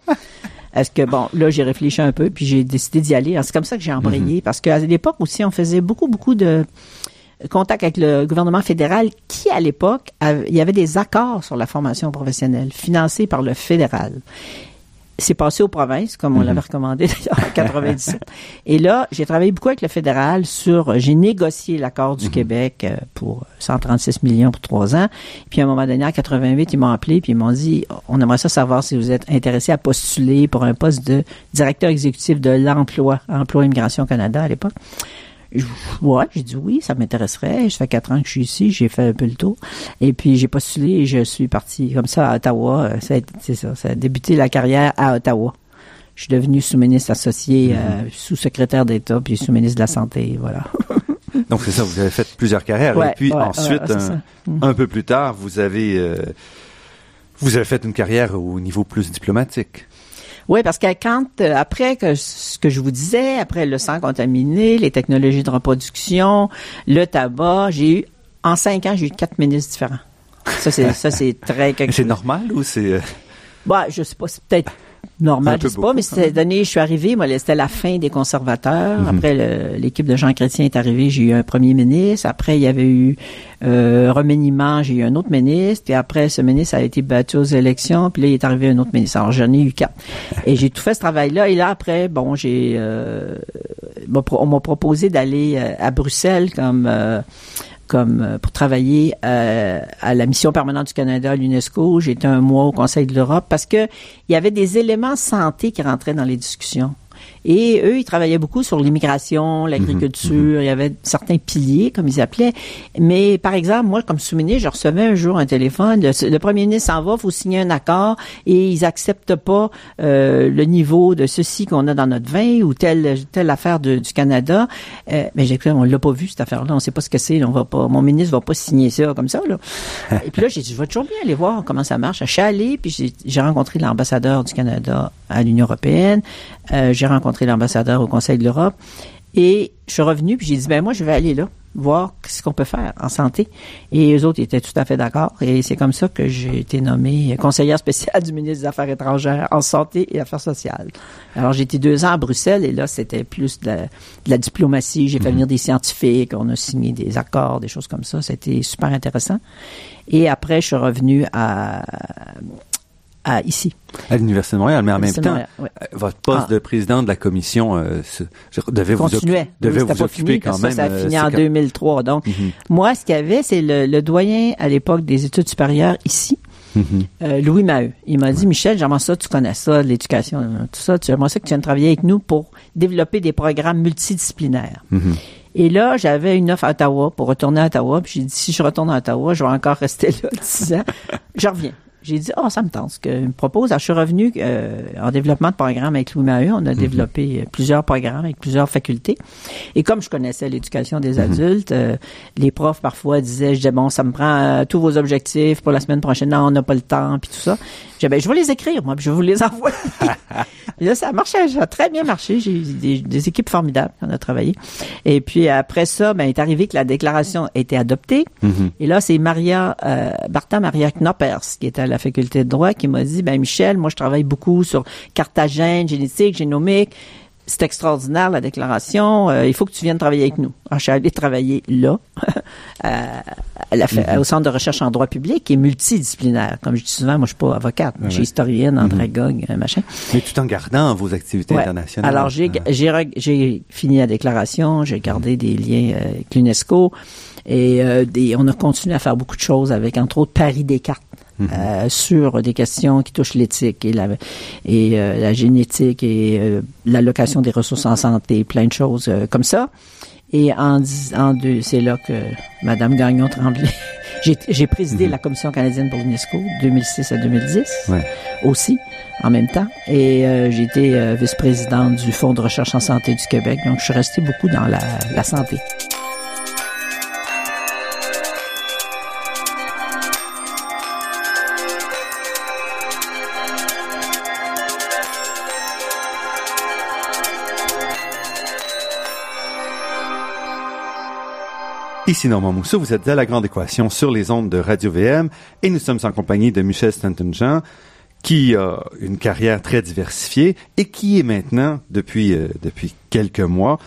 Est-ce que bon, là j'ai réfléchi un peu puis j'ai décidé d'y aller. C'est comme ça que j'ai embrayé parce qu'à l'époque aussi on faisait beaucoup beaucoup de contact avec le gouvernement fédéral qui à l'époque il y avait des accords sur la formation professionnelle financés par le fédéral c'est passé aux provinces, comme on l'avait recommandé d'ailleurs en 97. Et là, j'ai travaillé beaucoup avec le fédéral sur, j'ai négocié l'accord du Québec euh, pour 136 millions pour trois ans. Puis à un moment donné, en 88, ils m'ont appelé puis ils m'ont dit, on aimerait ça savoir si vous êtes intéressé à postuler pour un poste de directeur exécutif de l'emploi, Emploi Immigration Canada à l'époque. Je- Ouais, j'ai dit oui, ça m'intéresserait. Ça fait quatre ans que je suis ici, j'ai fait un peu le tour. Et puis j'ai postulé et je suis parti comme ça à Ottawa. Euh, ça a été- C'est ça, ça a débuté la carrière à Ottawa. Je suis devenu sous-ministre associé, euh, sous-secrétaire d'État, puis sous-ministre de la Santé, voilà. Donc c'est ça, vous avez fait plusieurs carrières. Ouais, et puis ouais, ensuite, ouais, un. Mm. un peu plus tard, vous avez, euh, vous avez fait une carrière au niveau plus diplomatique. Oui, parce que quand, euh, après que ce que je vous disais, après le sang contaminé, les technologies de reproduction, le tabac, j'ai eu, en cinq ans, j'ai eu quatre ministres différents. Ça, c'est, ça, c'est très quelque C'est normal ou c'est... euh, Bah, je sais pas, c'est peut-être normal, je sais pas, mais c'était donné, je suis arrivé, moi, c'était la fin des conservateurs. Mhm. Après, l'équipe de Jean Chrétien est arrivée, j'ai eu un premier ministre. Après, il y avait eu euh, remaniement, j'ai eu un autre ministre. Puis après, ce ministre a été battu aux élections. Puis là, il est arrivé un autre ministre. Alors, j'en ai eu quatre. Et j'ai tout fait ce travail-là. Et là, après, bon, j'ai... euh, on m'a proposé d'aller euh, à Bruxelles comme... euh, comme euh, pour travailler euh, à la mission permanente du Canada à l'UNESCO. Été un mois au Conseil de l'Europe parce que il y avait des éléments santé qui rentraient dans les discussions. Et eux, ils travaillaient beaucoup sur l'immigration, l'agriculture. Il y avait certains piliers, comme ils appelaient. Mais par exemple, moi, comme sous-ministre, je recevais un jour un téléphone. Le, le premier ministre s'en va, faut signer un accord et ils acceptent pas euh, le niveau de ceci qu'on a dans notre vin ou telle telle affaire de- du Canada. Euh, mais j'ai on l'a pas vu cette affaire-là. On sait pas ce que c'est. On va pas. Mon ministre va pas signer ça comme ça. Là. et puis là, j'ai dit, je vais toujours bien aller voir comment ça marche. Je suis allé, puis j'ai- j'ai rencontré l'ambassadeur du Canada à l'Union européenne. Euh, j'ai rencontré l'ambassadeur au Conseil de l'Europe. Et je suis revenu, puis j'ai dit, ben moi, je vais aller là, voir ce qu'on peut faire en santé. Et eux autres étaient tout à fait d'accord. Et c'est comme ça que j'ai été nommée conseillère spéciale du ministre des Affaires étrangères en santé et affaires sociales. Alors, j'ai été deux ans à Bruxelles, et là, c'était plus de la, de la diplomatie. J'ai fait venir des scientifiques, on a signé des accords, des choses comme ça. C'était super intéressant. Et après, je suis revenu à, à ici. À l'Université de Montréal, mais en même temps, ouais. euh, votre poste Ah. de président de la commission euh, se- je- devait vous, continuait. devait Oui, c'était vous occuper fini, quand même. Ça, ça a euh, fini en quand- 2003. Donc, Mhm, moi, ce qu'il y avait, c'est le, le doyen à l'époque des études supérieures ici, mhm. euh, Louis Maheu. Il m'a dit, Michel, j'aimerais ça, tu connais ça, l'éducation, euh, tout ça, tu j'aimerais ça que tu viennes travailler avec nous pour développer des programmes multidisciplinaires. Mhm. Et là, j'avais une offre à Ottawa pour retourner à Ottawa. Puis j'ai dit, si je retourne à Ottawa, je vais encore rester là 10 ans. Je reviens. J'ai dit, oh, ça me tente ce qu'il me propose. Alors, je suis revenu euh, en développement de programme avec Louis Maheu. On a développé euh, plusieurs programmes avec plusieurs facultés. Et comme je connaissais l'éducation des adultes, euh, les profs parfois disaient, je disais, bon, ça me prend euh, tous vos objectifs pour la semaine prochaine. Non, on n'a pas le temps, puis tout ça. Je disais, ben, je vais les écrire, moi, puis je vais vous les envoyer. Et là, ça a marché, ça a très bien marché. J'ai eu des, des équipes formidables, on a travaillé. Et puis après ça, ben, il est arrivé que la déclaration a été adoptée. Mhm. Et là, c'est Maria, euh, Bartha Maria Knoppers, qui était à la faculté de droit, qui m'a dit, ben Michel, moi je travaille beaucoup sur cartagène, génétique, génomique. C'est extraordinaire la déclaration. Euh, il faut que tu viennes travailler avec nous. Alors, je suis allée travailler là, à- à la fa- au centre de recherche en droit public, qui est multidisciplinaire. Comme je dis souvent, moi je suis pas avocate, je suis historienne, andragogue, euh, machin. Mais tout en gardant vos activités Ouais. internationales. Alors, j'ai, Euh, fini la déclaration, j'ai gardé des liens euh, avec l'UNESCO et euh, des, on a continué à faire beaucoup de choses avec, entre autres, Paris Descartes. Euh, sur des questions qui touchent l'éthique et la et euh, la génétique et euh, l'allocation des ressources en santé, plein de choses euh, comme ça. Et en, en deux, c'est là que Madame Gagnon Tremblay, j'ai, présidé la Commission canadienne pour l'UNESCO 2006 à 2010 Ouais. aussi en même temps. Et euh, j'ai été euh, vice-présidente du Fonds de recherche en santé du Québec. Donc, je suis restée beaucoup dans la, la santé. Ici Normand Mousseau, vous êtes à La Grande Équation sur les ondes de Radio-VM et nous sommes en compagnie de Michel Stanton-Jean qui a une carrière très diversifiée et qui est maintenant, depuis, euh, depuis quelques mois,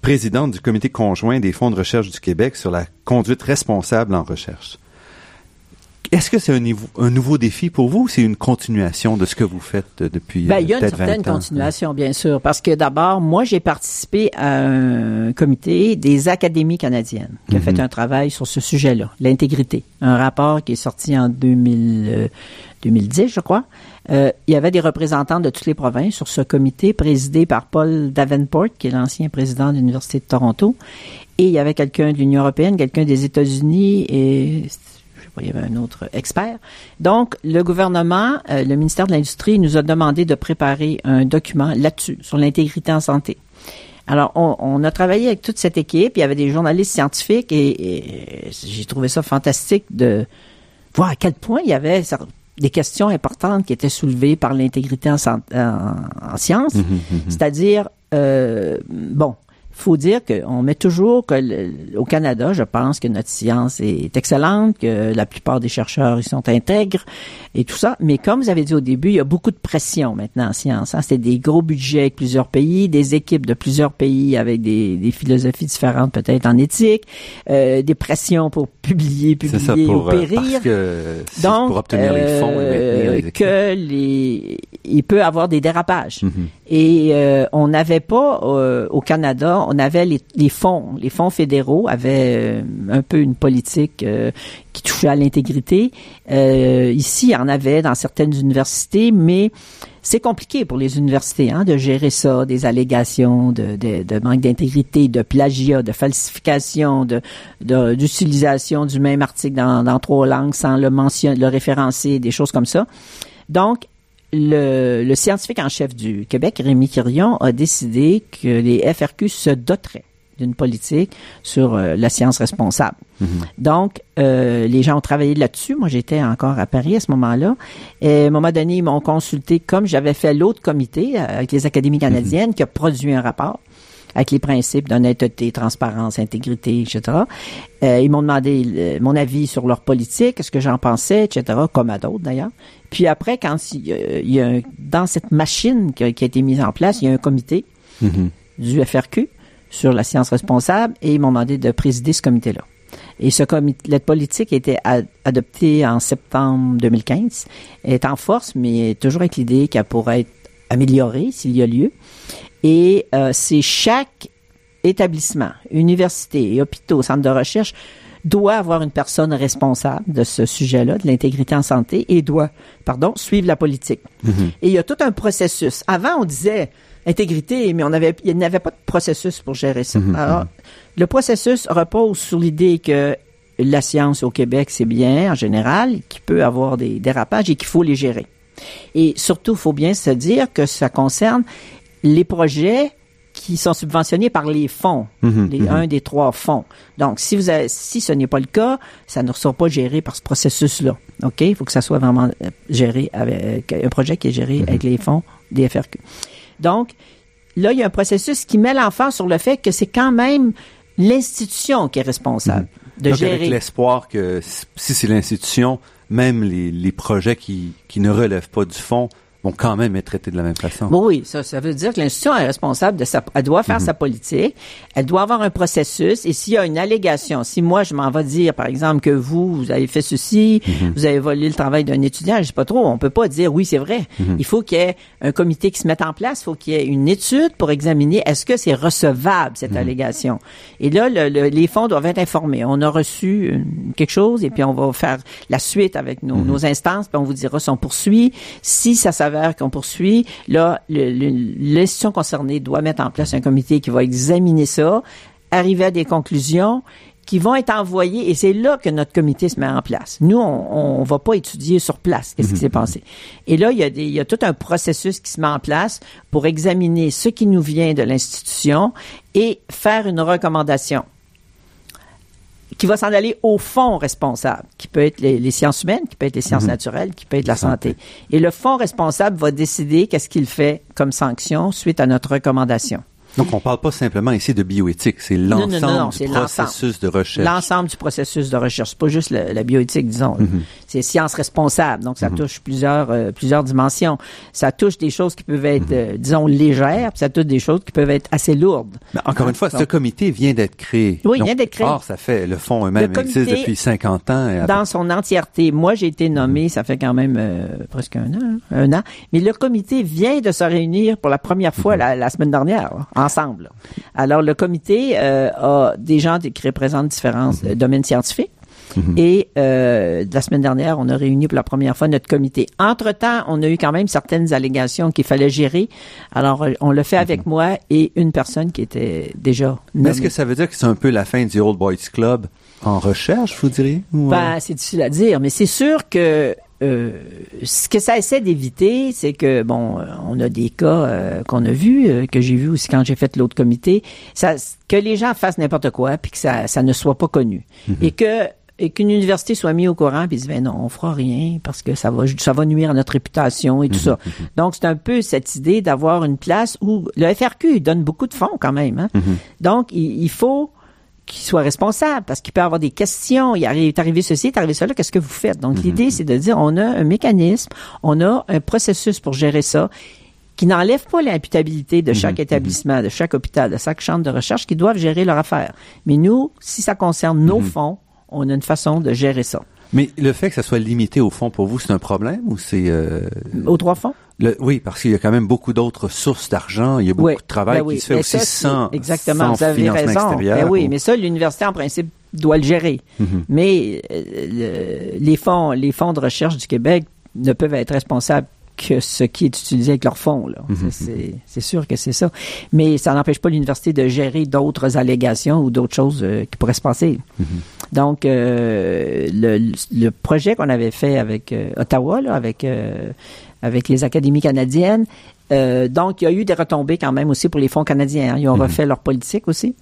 présidente du comité conjoint des fonds de recherche du Québec sur la conduite responsable en recherche. Est-ce que c'est un, niveau- un nouveau défi pour vous ou c'est une continuation de ce que vous faites euh, depuis Ben, euh, il y a une certaine 20 ans? continuation, bien sûr, parce que d'abord, moi, j'ai participé à un comité des académies canadiennes qui a fait un travail sur ce sujet-là, l'intégrité. Un rapport qui est sorti en 2000, euh, 2010, je crois. Euh, il y avait des représentants de toutes les provinces sur ce comité présidé par Paul Davenport, qui est l'ancien président de l'Université de Toronto. Et il y avait quelqu'un de l'Union européenne, quelqu'un des États-Unis et il y avait un autre expert. Donc, le gouvernement, euh, le ministère de l'Industrie nous a demandé de préparer un document là-dessus, sur l'intégrité en santé. Alors, on, on a travaillé avec toute cette équipe. Il y avait des journalistes scientifiques et, et j'ai trouvé ça fantastique de voir à quel point il y avait des questions importantes qui étaient soulevées par l'intégrité en, en- en sciences. C'est-à-dire, euh, bon, faut dire qu'on met toujours que le- au Canada, je pense que notre science est excellente, que la plupart des chercheurs ils sont intègres et tout ça. Mais comme vous avez dit au début, il y a beaucoup de pression maintenant en science. Hein. C'est des gros budgets avec plusieurs pays, des équipes de plusieurs pays avec des, des philosophies différentes peut-être en éthique, euh, des pressions pour publier, C'est ça publier pour, ou euh, périr. parce que Donc, pour obtenir les fonds et euh, maintenir les que les, il peut avoir des dérapages. Mhm. Et euh, on n'avait pas euh, au Canada, on avait les, fonds, les fonds fédéraux avaient euh, un peu une politique euh, qui touchait à l'intégrité. Euh, ici, il y en avait dans certaines universités, mais c'est compliqué pour les universités hein, de gérer ça, des allégations de, de, manque d'intégrité, de plagiat, de falsification, d'utilisation du même article dans, dans trois langues sans le mentionner, le référencer, des choses comme ça. Donc, le, le scientifique en chef du Québec, Rémi Quirion, a décidé que les FRQ se doteraient d'une politique sur euh, la science responsable. Donc, euh, les gens ont travaillé là-dessus. Moi, j'étais encore à Paris à ce moment-là. Et à un moment donné, ils m'ont consulté, comme j'avais fait l'autre comité euh, avec les académies canadiennes, qui a produit un rapport avec les principes d'honnêteté, transparence, intégrité, etc. Euh, ils m'ont demandé euh, mon avis sur leur politique, ce que j'en pensais, etc., comme à d'autres d'ailleurs. Puis après, quand il y a, il y a un- dans cette machine qui a, qui a été mise en place, il y a un comité Mhm. du FRQ sur la science responsable et ils m'ont demandé de présider ce comité-là. Et ce comité, la politique a été adoptée en septembre 2015, Elle est en force, mais toujours avec l'idée qu'elle pourrait être améliorée s'il y a lieu. Et euh, c'est chaque établissement, université hôpitaux, centre de recherche doit avoir une personne responsable de ce sujet-là, de l'intégrité en santé, et doit, pardon, suivre la politique. Et il y a tout un processus. Avant, on disait intégrité, mais on avait, il n'y avait pas de processus pour gérer ça. Alors, le processus repose sur l'idée que la science au Québec, c'est bien en général, qu'il peut avoir des dérapages et qu'il faut les gérer. Et surtout, il faut bien se dire que ça concerne les projets qui sont subventionnés par les fonds, Mhm, les, mhm. un des trois fonds. Donc, si vous avez, si ce n'est pas le cas, ça ne sera pas géré par ce processus-là. OK? Il faut que ça soit vraiment euh, géré avec un projet qui est géré avec les fonds des FRQ. Donc, là, il y a un processus qui met l'enfant sur le fait que c'est quand même l'institution qui est responsable de Donc, gérer. avec l'espoir que si c'est l'institution, même les, les projets qui, qui ne relèvent pas du fond vont quand même être traités de la même façon. Bon, oui, ça, ça veut dire que l'institution est responsable de sa, elle doit faire sa politique, elle doit avoir un processus, et s'il y a une allégation, si moi je m'en vais dire, par exemple, que vous, vous avez fait ceci, vous avez volé le travail d'un étudiant, je sais pas trop, on peut pas dire oui, c'est vrai. Il faut qu'il y ait un comité qui se mette en place, il faut qu'il y ait une étude pour examiner est-ce que c'est recevable, cette allégation? Et là, le- le- les fonds doivent être informés. On a reçu une- quelque chose, et puis on va faire la suite avec nos, nos instances, puis on vous dira si on poursuit. Si ça s'avère qu'on poursuit, là, l'institution concernée doit mettre en place un comité qui va examiner ça, arriver à des conclusions qui vont être envoyées, et c'est là que notre comité se met en place. Nous, on, on va pas étudier sur place qu'est-ce qui s'est passé. Et là, il y, a des, il y a tout un processus qui se met en place pour examiner ce qui nous vient de l'institution et faire une recommandation qui va s'en aller au fond responsable, qui peut être les, les sciences humaines, qui peut être les sciences naturelles, qui peut être la santé. Et le fond responsable va décider qu'est-ce qu'il fait comme sanction suite à notre recommandation. Donc, on parle pas simplement ici de bioéthique, c'est non, non, non, l'ensemble du processus de recherche. L'ensemble du processus de recherche. C'est pas juste la, la bioéthique, disons. Mhm. C'est sciences responsables. Donc, ça touche plusieurs, euh, plusieurs dimensions. Ça touche des choses qui peuvent être, Mhm. euh, disons, légères, puis ça touche des choses qui peuvent être assez lourdes. Mais encore une fois, ce comité vient d'être créé. Oui, il vient d'être créé. Or, ça fait, le fonds eux-mêmes existe depuis 50 ans. et dans son entièreté. Moi, j'ai été nommé, ça fait quand même euh, presque un an, hein, un an. Mais le comité vient de se réunir pour la première fois la, la semaine dernière, ensemble. là. Alors, le comité euh, a des gens qui représentent différents euh, domaines scientifiques. Et euh, la semaine dernière, on a réuni pour la première fois notre comité. Entre-temps, on a eu quand même certaines allégations qu'il fallait gérer. Alors, on l'a fait avec moi et une personne qui était déjà Mais est-ce que ça veut dire que c'est un peu la fin du Old Boys Club en recherche, vous diriez? Ou, Ben, c'est difficile à dire, mais c'est sûr que euh, ce que ça essaie d'éviter, c'est que bon, euh, on a des cas euh, qu'on a vus, euh, que j'ai vus aussi quand j'ai fait l'autre comité, ça, que les gens fassent n'importe quoi, puis que ça, ça ne soit pas connu, et que et qu'une université soit mise au courant puis dise ben non, on fera rien parce que ça va ça va nuire à notre réputation et tout ça. Donc c'est un peu cette idée d'avoir une place où le FRQ donne beaucoup de fonds quand même. Hein? Donc il, faut qu'il soit responsable parce qu'il peut avoir des questions. Il est arrivé ceci, il est arrivé cela, qu'est-ce que vous faites? Donc, l'idée, c'est de dire, on a un mécanisme, on a un processus pour gérer ça qui n'enlève pas l'imputabilité de chaque établissement, de chaque hôpital, de chaque chambre de recherche qui doivent gérer leur affaire. Mais nous, si ça concerne nos fonds, on a une façon de gérer ça. Mais le fait que ça soit limité au fonds pour vous, c'est un problème ou c'est euh... aux trois fonds? Oui, parce qu'il y a quand même beaucoup d'autres sources d'argent. Il y a beaucoup de travail ben qui se fait aussi sans exactement. vous avez raison. Ben oui, mais ça, l'université en principe doit le gérer. Mhm. Mais euh, les fonds, les fonds de recherche du Québec ne peuvent être responsables que ce qui est utilisé avec leurs fonds. Mhm. C'est sûr que c'est ça. Mais ça n'empêche pas l'université de gérer d'autres allégations ou d'autres choses euh, qui pourraient se passer. Mhm. Donc, euh, le, le, projet qu'on avait fait avec euh, Ottawa, là, avec avec les académies canadiennes, donc il y a eu des retombées quand même aussi pour les fonds canadiens. Hein. Ils ont mhm. refait leur politique aussi.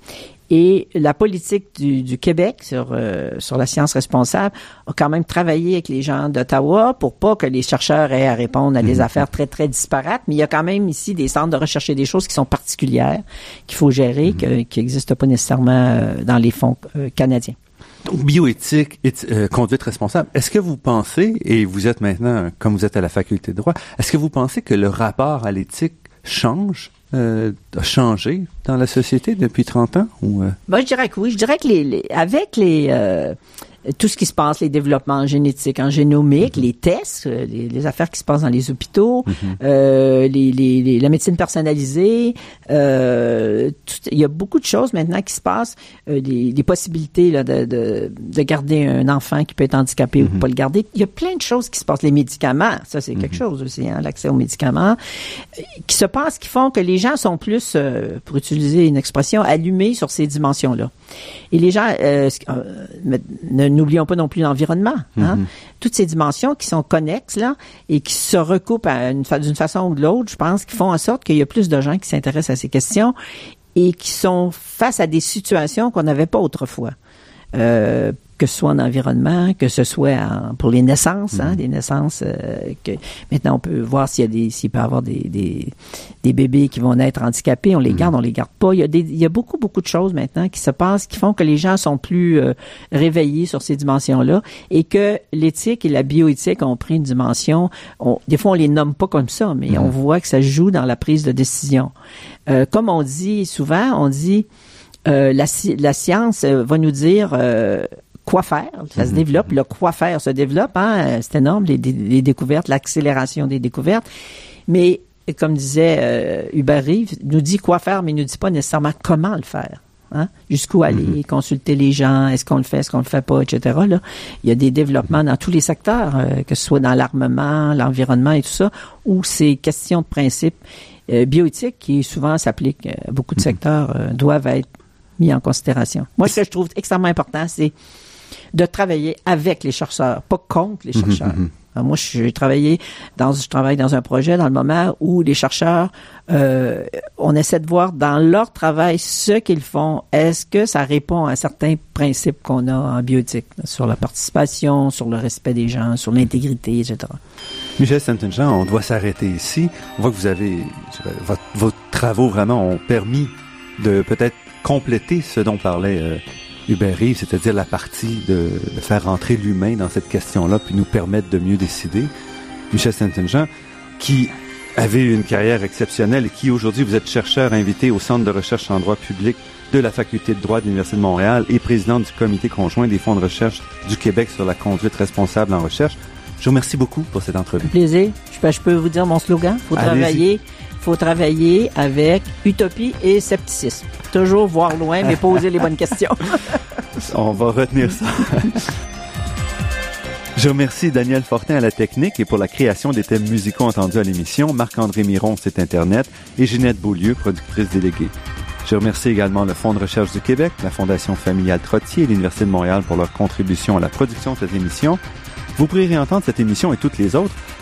Et la politique du, du Québec sur euh, sur la science responsable a quand même travaillé avec les gens d'Ottawa pour pas que les chercheurs aient à répondre à des mhm. affaires très très disparates. Mais il y a quand même ici des centres de recherche et des choses qui sont particulières qu'il faut gérer, mhm. qui n'existent pas nécessairement euh, dans les fonds euh, canadiens. Bioéthique, et, conduite responsable. Est-ce que vous pensez, et vous êtes maintenant, comme vous êtes à la faculté de droit, est-ce que vous pensez que le rapport à l'éthique change euh, a changé dans la société depuis 30 ans? Ou, euh? je dirais que oui. Je dirais que les, avec les, euh, tout ce qui se passe, les développements génétiques, en génomique, mhm. les tests, euh, les, affaires qui se passent dans les hôpitaux, mhm. euh, les, les, la médecine personnalisée, euh, il y a beaucoup de choses maintenant qui se passent, euh, des, des, possibilités là, de, de, de, garder un enfant qui peut être handicapé ou mhm. pas le garder. Il y a plein de choses qui se passent. Les médicaments, ça c'est quelque chose aussi, hein, l'accès aux médicaments, qui se passent, qui font que les gens sont plus, pour utiliser une expression, allumés sur ces dimensions-là. Et les gens ne n'oublions pas non plus l'environnement. Hein? Mhm. Toutes ces dimensions qui sont connexes là et qui se recoupent d'une façon ou de l'autre, je pense, qui font en sorte qu'il y a plus de gens qui s'intéressent à ces questions et qui sont face à des situations qu'on n'avait pas autrefois. Euh, que ce soit en environnement, que ce soit pour les naissances, hein, des naissances euh, que maintenant on peut voir s'il y a des s'il peut y avoir des, des, des, bébés qui vont naître handicapés, on les mhm. garde, on les garde pas. Il y a des il y a beaucoup beaucoup de choses maintenant qui se passent qui font que les gens sont plus euh, réveillés sur ces dimensions-là et que l'éthique et la bioéthique ont pris une dimension. On, des fois on les nomme pas comme ça, mais mhm. on voit que ça joue dans la prise de décision. Euh, comme on dit souvent, on dit euh, la, la, science va nous dire euh, quoi faire. Ça se mhm. développe, le quoi faire se développe. Hein? C'est énorme, les, les découvertes, l'accélération des découvertes. Mais comme disait euh, Hubert Rive, nous dit quoi faire, mais il nous dit pas nécessairement comment le faire. Hein? Jusqu'où aller, mhm. consulter les gens, est-ce qu'on le fait, est-ce qu'on le fait pas, etc. Là, il y a des développements dans tous les secteurs, euh, que ce soit dans l'armement, l'environnement et tout ça, où ces questions de principe euh, bioéthiques, qui souvent s'appliquent à beaucoup de mhm. secteurs, euh, doivent être mis en considération. Moi, ce que je trouve extrêmement important, c'est de travailler avec les chercheurs, pas contre les mhm, chercheurs. Mhm. moi, j'ai travaillé dans, je travaille dans un projet dans le moment où les chercheurs, euh, on essaie de voir dans leur travail ce qu'ils font. Est-ce que ça répond à certains principes qu'on a en biotique sur la participation, sur le respect des gens, sur l'intégrité, etc. Michel Saint-Jean, on doit s'arrêter ici. On voit que vous avez, vos travaux vraiment ont permis de peut-être compléter ce dont parlait euh, Hubert Rive, c'est-à-dire la partie de, faire rentrer l'humain dans cette question-là, puis nous permettre de mieux décider. Michel Saint-Jean, qui avait une carrière exceptionnelle et qui aujourd'hui vous êtes chercheur invité au Centre de recherche en droit public de la Faculté de droit de l'Université de Montréal et président du comité conjoint des fonds de recherche du Québec sur la conduite responsable en recherche. Je vous remercie beaucoup pour cette entrevue. Plaisir. Je peux, vous dire mon slogan. Faut travailler faut travailler avec utopie et scepticisme. Toujours voir loin, mais poser les bonnes questions. On va retenir ça. Je remercie Daniel Fortin à la technique et pour la création des thèmes musicaux entendus à l'émission, Marc-André Miron, site Internet, et Ginette Beaulieu, productrice déléguée. Je remercie également le Fonds de recherche du Québec, la Fondation familiale Trottier et l'Université de Montréal pour leur contribution à la production de cette émission. Vous pourrez réentendre cette émission et toutes les autres